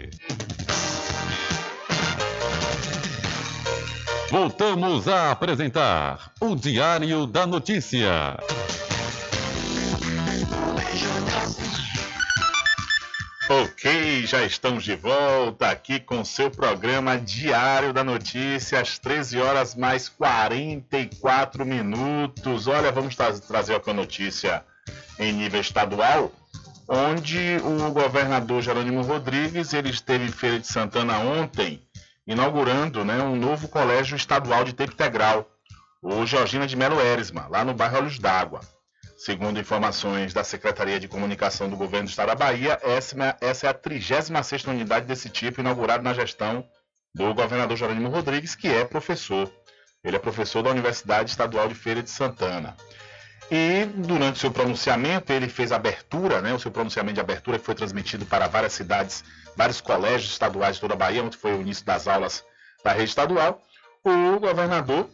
Voltamos a apresentar o Diário da Notícia. Ok, já estamos de volta aqui com seu programa Diário da Notícia, às 13 horas mais 44 minutos. Olha, vamos tra trazer aqui a notícia em nível estadual, onde o governador Jerônimo Rodrigues ele esteve em Feira de Santana ontem, inaugurando né, um novo colégio estadual de tempo integral, o Georgina de Melo Eresma, lá no bairro Olhos d'Água. Segundo informações da Secretaria de Comunicação do Governo do Estado da Bahia, essa, é a 36ª unidade desse tipo inaugurada na gestão do governador Jerônimo Rodrigues, que é professor. Ele é professor da Universidade Estadual de Feira de Santana. E durante seu pronunciamento, ele fez abertura, né, o seu pronunciamento de abertura que foi transmitido para várias cidades, vários colégios estaduais de toda a Bahia, onde foi o início das aulas da rede estadual. O governador,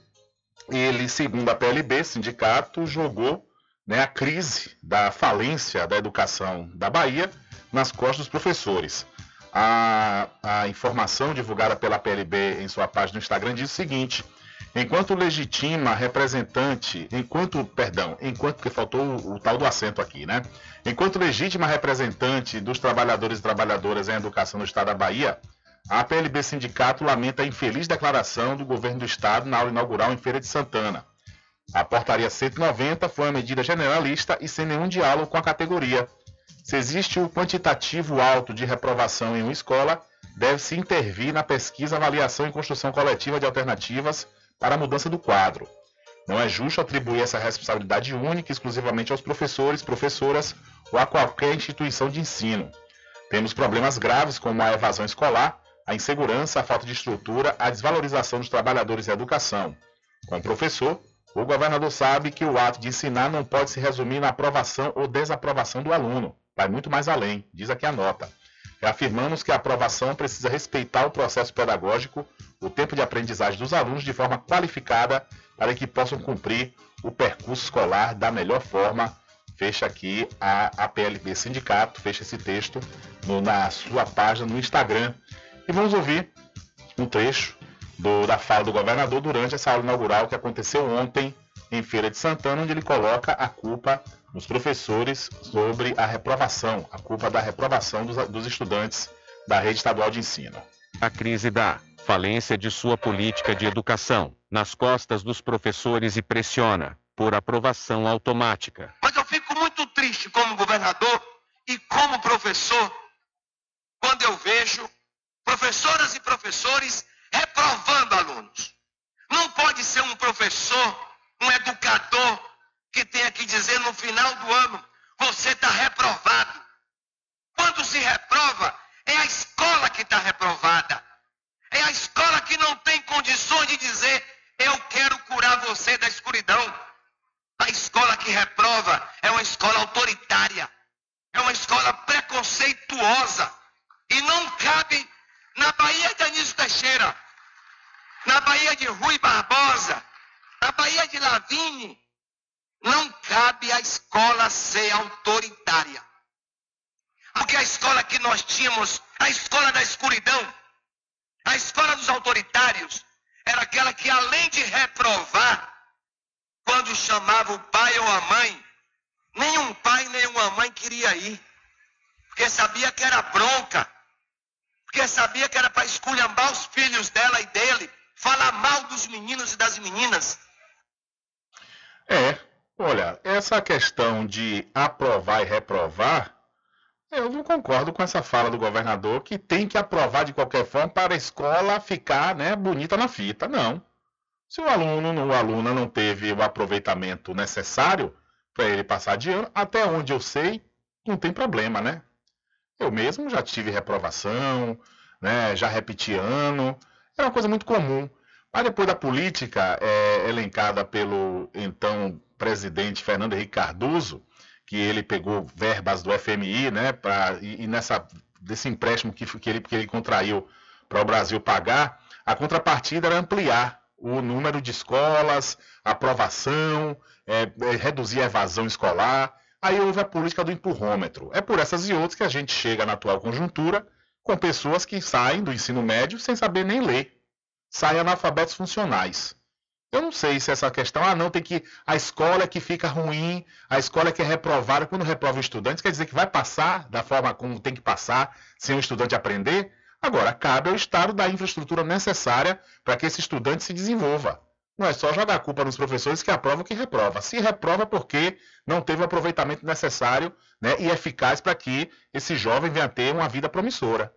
ele, segundo a PLB, sindicato, jogou né, a crise da falência da educação da Bahia nas costas dos professores. A, a informação divulgada pela PLB em sua página no Instagram diz o seguinte: enquanto legitima representante, enquanto, perdão, enquanto que faltou o, o, tal do acento aqui, né? Enquanto legítima representante dos trabalhadores e trabalhadoras em educação no estado da Bahia, a PLB Sindicato lamenta a infeliz declaração do governo do estado na aula inaugural em Feira de Santana a portaria 190 foi uma medida generalista e sem nenhum diálogo com a categoria. Se existe o quantitativo alto de reprovação em uma escola, deve-se intervir na pesquisa, avaliação e construção coletiva de alternativas para a mudança do quadro. Não é justo atribuir essa responsabilidade única e exclusivamente aos professores, professoras ou a qualquer instituição de ensino. Temos problemas graves como a evasão escolar, a insegurança, a falta de estrutura, a desvalorização dos trabalhadores da educação. Como professor, o governador sabe que o ato de ensinar não pode se resumir na aprovação ou desaprovação do aluno. Vai muito mais além, diz aqui a nota. Reafirmamos que a aprovação precisa respeitar o processo pedagógico, o tempo de aprendizagem dos alunos de forma qualificada para que possam cumprir o percurso escolar da melhor forma. Fecha aqui a, a PLB Sindicato, fecha esse texto no, na sua página no Instagram. E vamos ouvir um trecho do, da fala do governador durante essa aula inaugural que aconteceu ontem em Feira de Santana, onde ele coloca a culpa nos professores sobre a reprovação, a culpa da reprovação dos, dos estudantes da rede estadual de ensino. A crise da falência de sua política de educação nas costas dos professores e pressiona por aprovação automática. Mas eu fico muito triste como governador e como professor quando eu vejo professoras e professores reprovando alunos. Não pode ser um professor, um educador, que tenha que dizer no final do ano: você está reprovado. Quando se reprova, é a escola que está reprovada. É a escola que não tem condições de dizer: eu quero curar você da escuridão. A escola que reprova é uma escola autoritária, é uma escola preconceituosa. E não cabe na Bahia de Anísio Teixeira na Bahia de Rui Barbosa, na Bahia de Lavini, não cabe a escola ser autoritária. Porque a escola que nós tínhamos, a escola da escuridão, a escola dos autoritários, era aquela que além de reprovar, quando chamava o pai ou a mãe, nenhum pai, nenhuma mãe queria ir. Porque sabia que era bronca. Porque sabia que era para esculhambar os filhos dela e dele, falar mal dos meninos e das meninas. É, olha, essa questão de aprovar e reprovar, eu não concordo com essa fala do governador que tem que aprovar de qualquer forma para a escola ficar né, bonita na fita. Não. Se o aluno ou aluna não teve o aproveitamento necessário para ele passar de ano, até onde eu sei, não tem problema, né? Eu mesmo já tive reprovação, né, já repeti ano, era uma coisa muito comum. Mas depois da política é, elencada pelo então presidente Fernando Henrique Cardoso, que ele pegou verbas do FMI, né, pra, e, e nessa desse empréstimo que, que, ele, que ele contraiu para o Brasil pagar, a contrapartida era ampliar o número de escolas, aprovação, é, é, reduzir a evasão escolar. Aí houve a política do empurrômetro. É por essas e outras que a gente chega na atual conjuntura com pessoas que saem do ensino médio sem saber nem ler saem analfabetos funcionais. Eu não sei se essa questão, ah, não, tem que. A escola é que fica ruim, a escola é que é reprovada. Quando reprova o estudante, quer dizer que vai passar da forma como tem que passar, sem o estudante aprender? Agora, cabe ao Estado dar a infraestrutura necessária para que esse estudante se desenvolva. Não é só jogar a culpa nos professores que aprovam que reprova. Se reprova porque não teve o aproveitamento necessário né, e eficaz para que esse jovem venha ter uma vida promissora.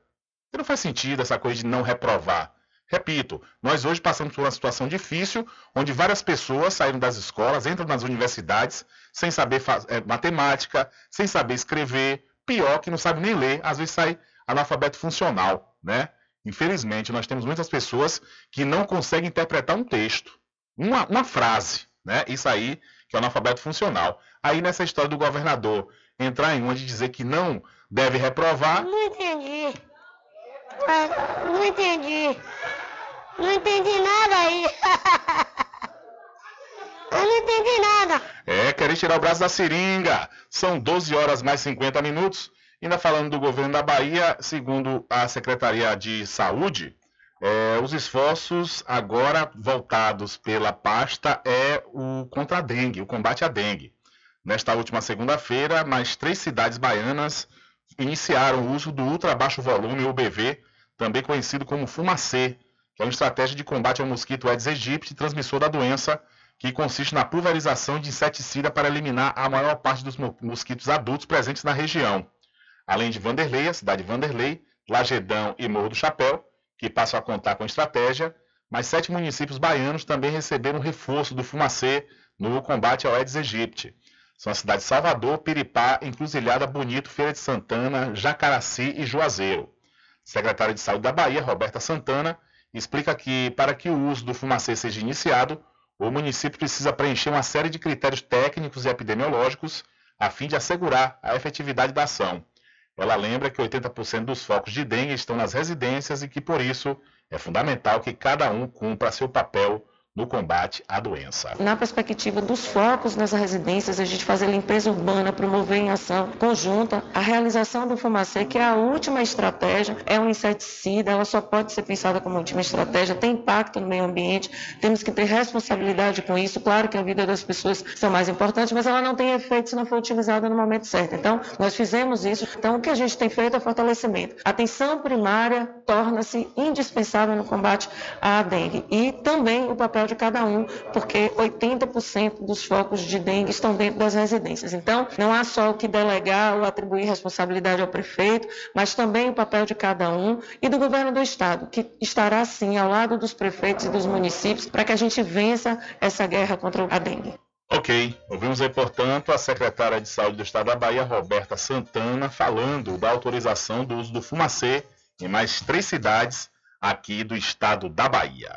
E não faz sentido essa coisa de não reprovar. Repito, nós hoje passamos por uma situação difícil, onde várias pessoas saíram das escolas, entram nas universidades, sem saber é, matemática, sem saber escrever, pior que não sabe nem ler, às vezes sai analfabeto funcional, né? Infelizmente, nós temos muitas pessoas que não conseguem interpretar um texto, uma, uma frase, né? Isso aí que é o analfabeto funcional. Aí nessa história do governador entrar em uma de dizer que não deve reprovar. Não entendi. Não entendi. Não entendi nada aí. Eu não entendi nada. É, querer tirar o braço da seringa. São 12 horas mais 50 minutos. Ainda falando do governo da Bahia, segundo a Secretaria de Saúde, é, os esforços agora voltados pela pasta é o contra a dengue, o combate à dengue. Nesta última segunda-feira, mais três cidades baianas iniciaram o uso do ultra baixo volume, UBV, também conhecido como fumacê, que é uma estratégia de combate ao mosquito Aedes aegypti, transmissor da doença, que consiste na pulverização de inseticida para eliminar a maior parte dos mosquitos adultos presentes na região. Além de Vanderlei, a cidade de Vanderlei, Lagedão e Morro do Chapéu, que passam a contar com a estratégia, mas sete municípios baianos também receberam reforço do Fumacê no combate ao Aedes aegypti. São as cidades de Salvador, Piripá, Encruzilhada, Bonito, Feira de Santana, Jacaraci e Juazeiro. Secretária de Saúde da Bahia, Roberta Santana, explica que, para que o uso do fumacê seja iniciado, o município precisa preencher uma série de critérios técnicos e epidemiológicos a fim de assegurar a efetividade da ação. Ela lembra que 80% dos focos de dengue estão nas residências e que, por isso, é fundamental que cada um cumpra seu papel no combate à doença. Na perspectiva dos focos nas residências, a gente fazer limpeza urbana, promover em ação conjunta a realização do fumacê, que é a última estratégia, é um inseticida, ela só pode ser pensada como última estratégia, tem impacto no meio ambiente, temos que ter responsabilidade com isso. Claro que a vida das pessoas são mais importantes, mas ela não tem efeito se não for utilizada no momento certo. Então, nós fizemos isso. Então, o que a gente tem feito é fortalecimento. A atenção primária torna-se indispensável no combate à dengue e também o papel de cada um, porque 80% dos focos de dengue estão dentro das residências. Então, não há só o que delegar ou atribuir responsabilidade ao prefeito, mas também o papel de cada um e do governo do estado, que estará sim ao lado dos prefeitos e dos municípios para que a gente vença essa guerra contra a dengue. Ok, ouvimos aí, portanto, a secretária de Saúde do Estado da Bahia, Roberta Santana, falando da autorização do uso do fumacê em mais três cidades aqui do estado da Bahia.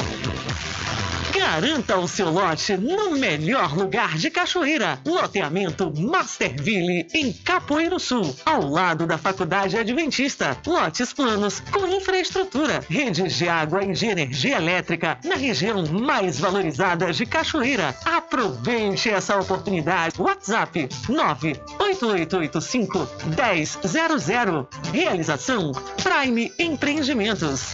Garanta o seu lote no melhor lugar de Cachoeira. Loteamento Masterville, em Capoeiro Sul, ao lado da Faculdade Adventista. Lotes planos com infraestrutura, redes de água e de energia elétrica na região mais valorizada de Cachoeira. Aproveite essa oportunidade. WhatsApp 98885 1000. Realização Prime Empreendimentos.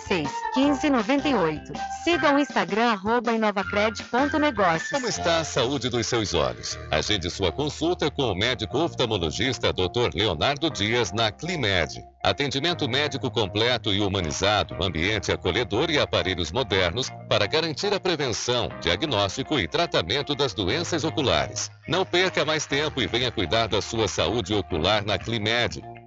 86 1598. Siga o Instagram arroba inovacred.negócios. Como está a saúde dos seus olhos? Agende sua consulta com o médico oftalmologista Dr. Leonardo Dias na Climed. Atendimento médico completo e humanizado, ambiente acolhedor e aparelhos modernos para garantir a prevenção, diagnóstico e tratamento das doenças oculares. Não perca mais tempo e venha cuidar da sua saúde ocular na Climed.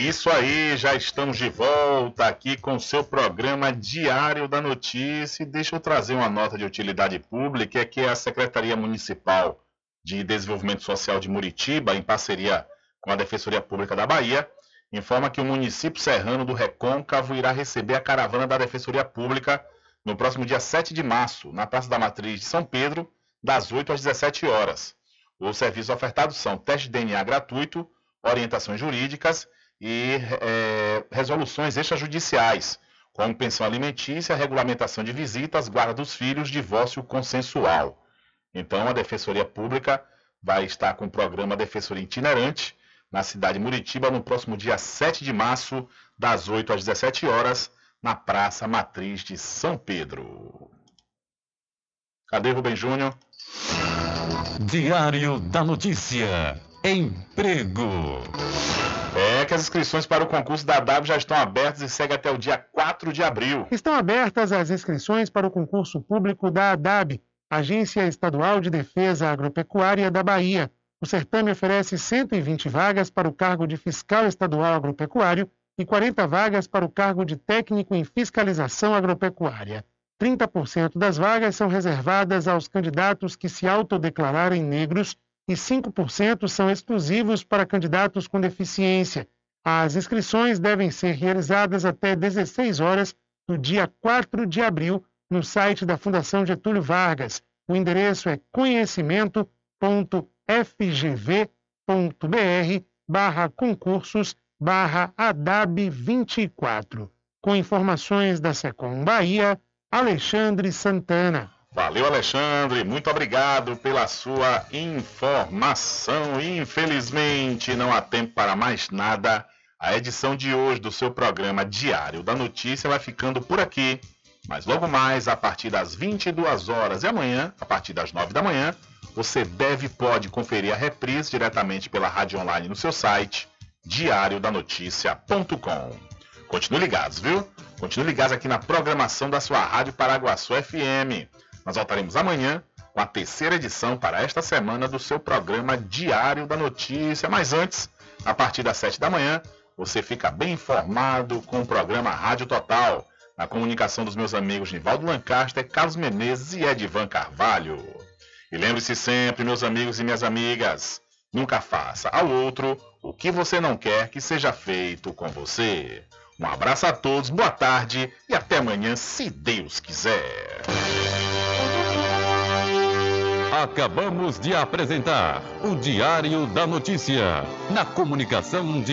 Isso aí, já estamos de volta aqui com o seu programa Diário da Notícia. Deixa eu trazer uma nota de utilidade pública, é que a Secretaria Municipal de Desenvolvimento Social de Muritiba, em parceria com a Defensoria Pública da Bahia, informa que o município serrano do Recôncavo irá receber a caravana da Defensoria Pública no próximo dia 7 de março, na Praça da Matriz de São Pedro, das 8 às 17 horas. Os serviços ofertados são teste de DNA gratuito, orientações jurídicas e é, resoluções extrajudiciais, como pensão alimentícia, regulamentação de visitas, guarda dos filhos, divórcio consensual. Então, a Defensoria Pública vai estar com o programa Defensoria Itinerante na cidade de Muritiba no próximo dia 7 de março, das 8 às 17 horas, na Praça Matriz de São Pedro. Cadê Rubem Júnior? Diário da Notícia. Emprego. É que as inscrições para o concurso da W já estão abertas e segue até o dia 4 de abril. Estão abertas as inscrições para o concurso público da ADAB, Agência Estadual de Defesa Agropecuária da Bahia. O certame oferece 120 vagas para o cargo de fiscal estadual agropecuário e 40 vagas para o cargo de técnico em fiscalização agropecuária. 30% das vagas são reservadas aos candidatos que se autodeclararem negros e 5% são exclusivos para candidatos com deficiência. As inscrições devem ser realizadas até 16 horas do dia 4 de abril no site da Fundação Getúlio Vargas. O endereço é conhecimento.fgv.br barra concursos barra ADAB 24. Com informações da Secom Bahia, Alexandre Santana. Valeu, Alexandre. Muito obrigado pela sua informação. Infelizmente, não há tempo para mais nada. A edição de hoje do seu programa Diário da Notícia vai ficando por aqui. Mas logo mais, a partir das 22 horas e amanhã, a partir das 9 da manhã, você deve e pode conferir a reprise diretamente pela rádio online no seu site diariodanoticia.com. Continue ligados, viu? Continue ligados aqui na programação da sua Rádio Paraguaçu FM. Nós voltaremos amanhã com a terceira edição para esta semana do seu programa Diário da Notícia. Mas antes, a partir das 7 da manhã, você fica bem informado com o programa Rádio Total, na comunicação dos meus amigos Nivaldo Lancaster, Carlos Menezes e Edivan Carvalho. E lembre-se sempre, meus amigos e minhas amigas, nunca faça ao outro o que você não quer que seja feito com você. Um abraço a todos, boa tarde e até amanhã, se Deus quiser. Acabamos de apresentar o Diário da Notícia, na comunicação de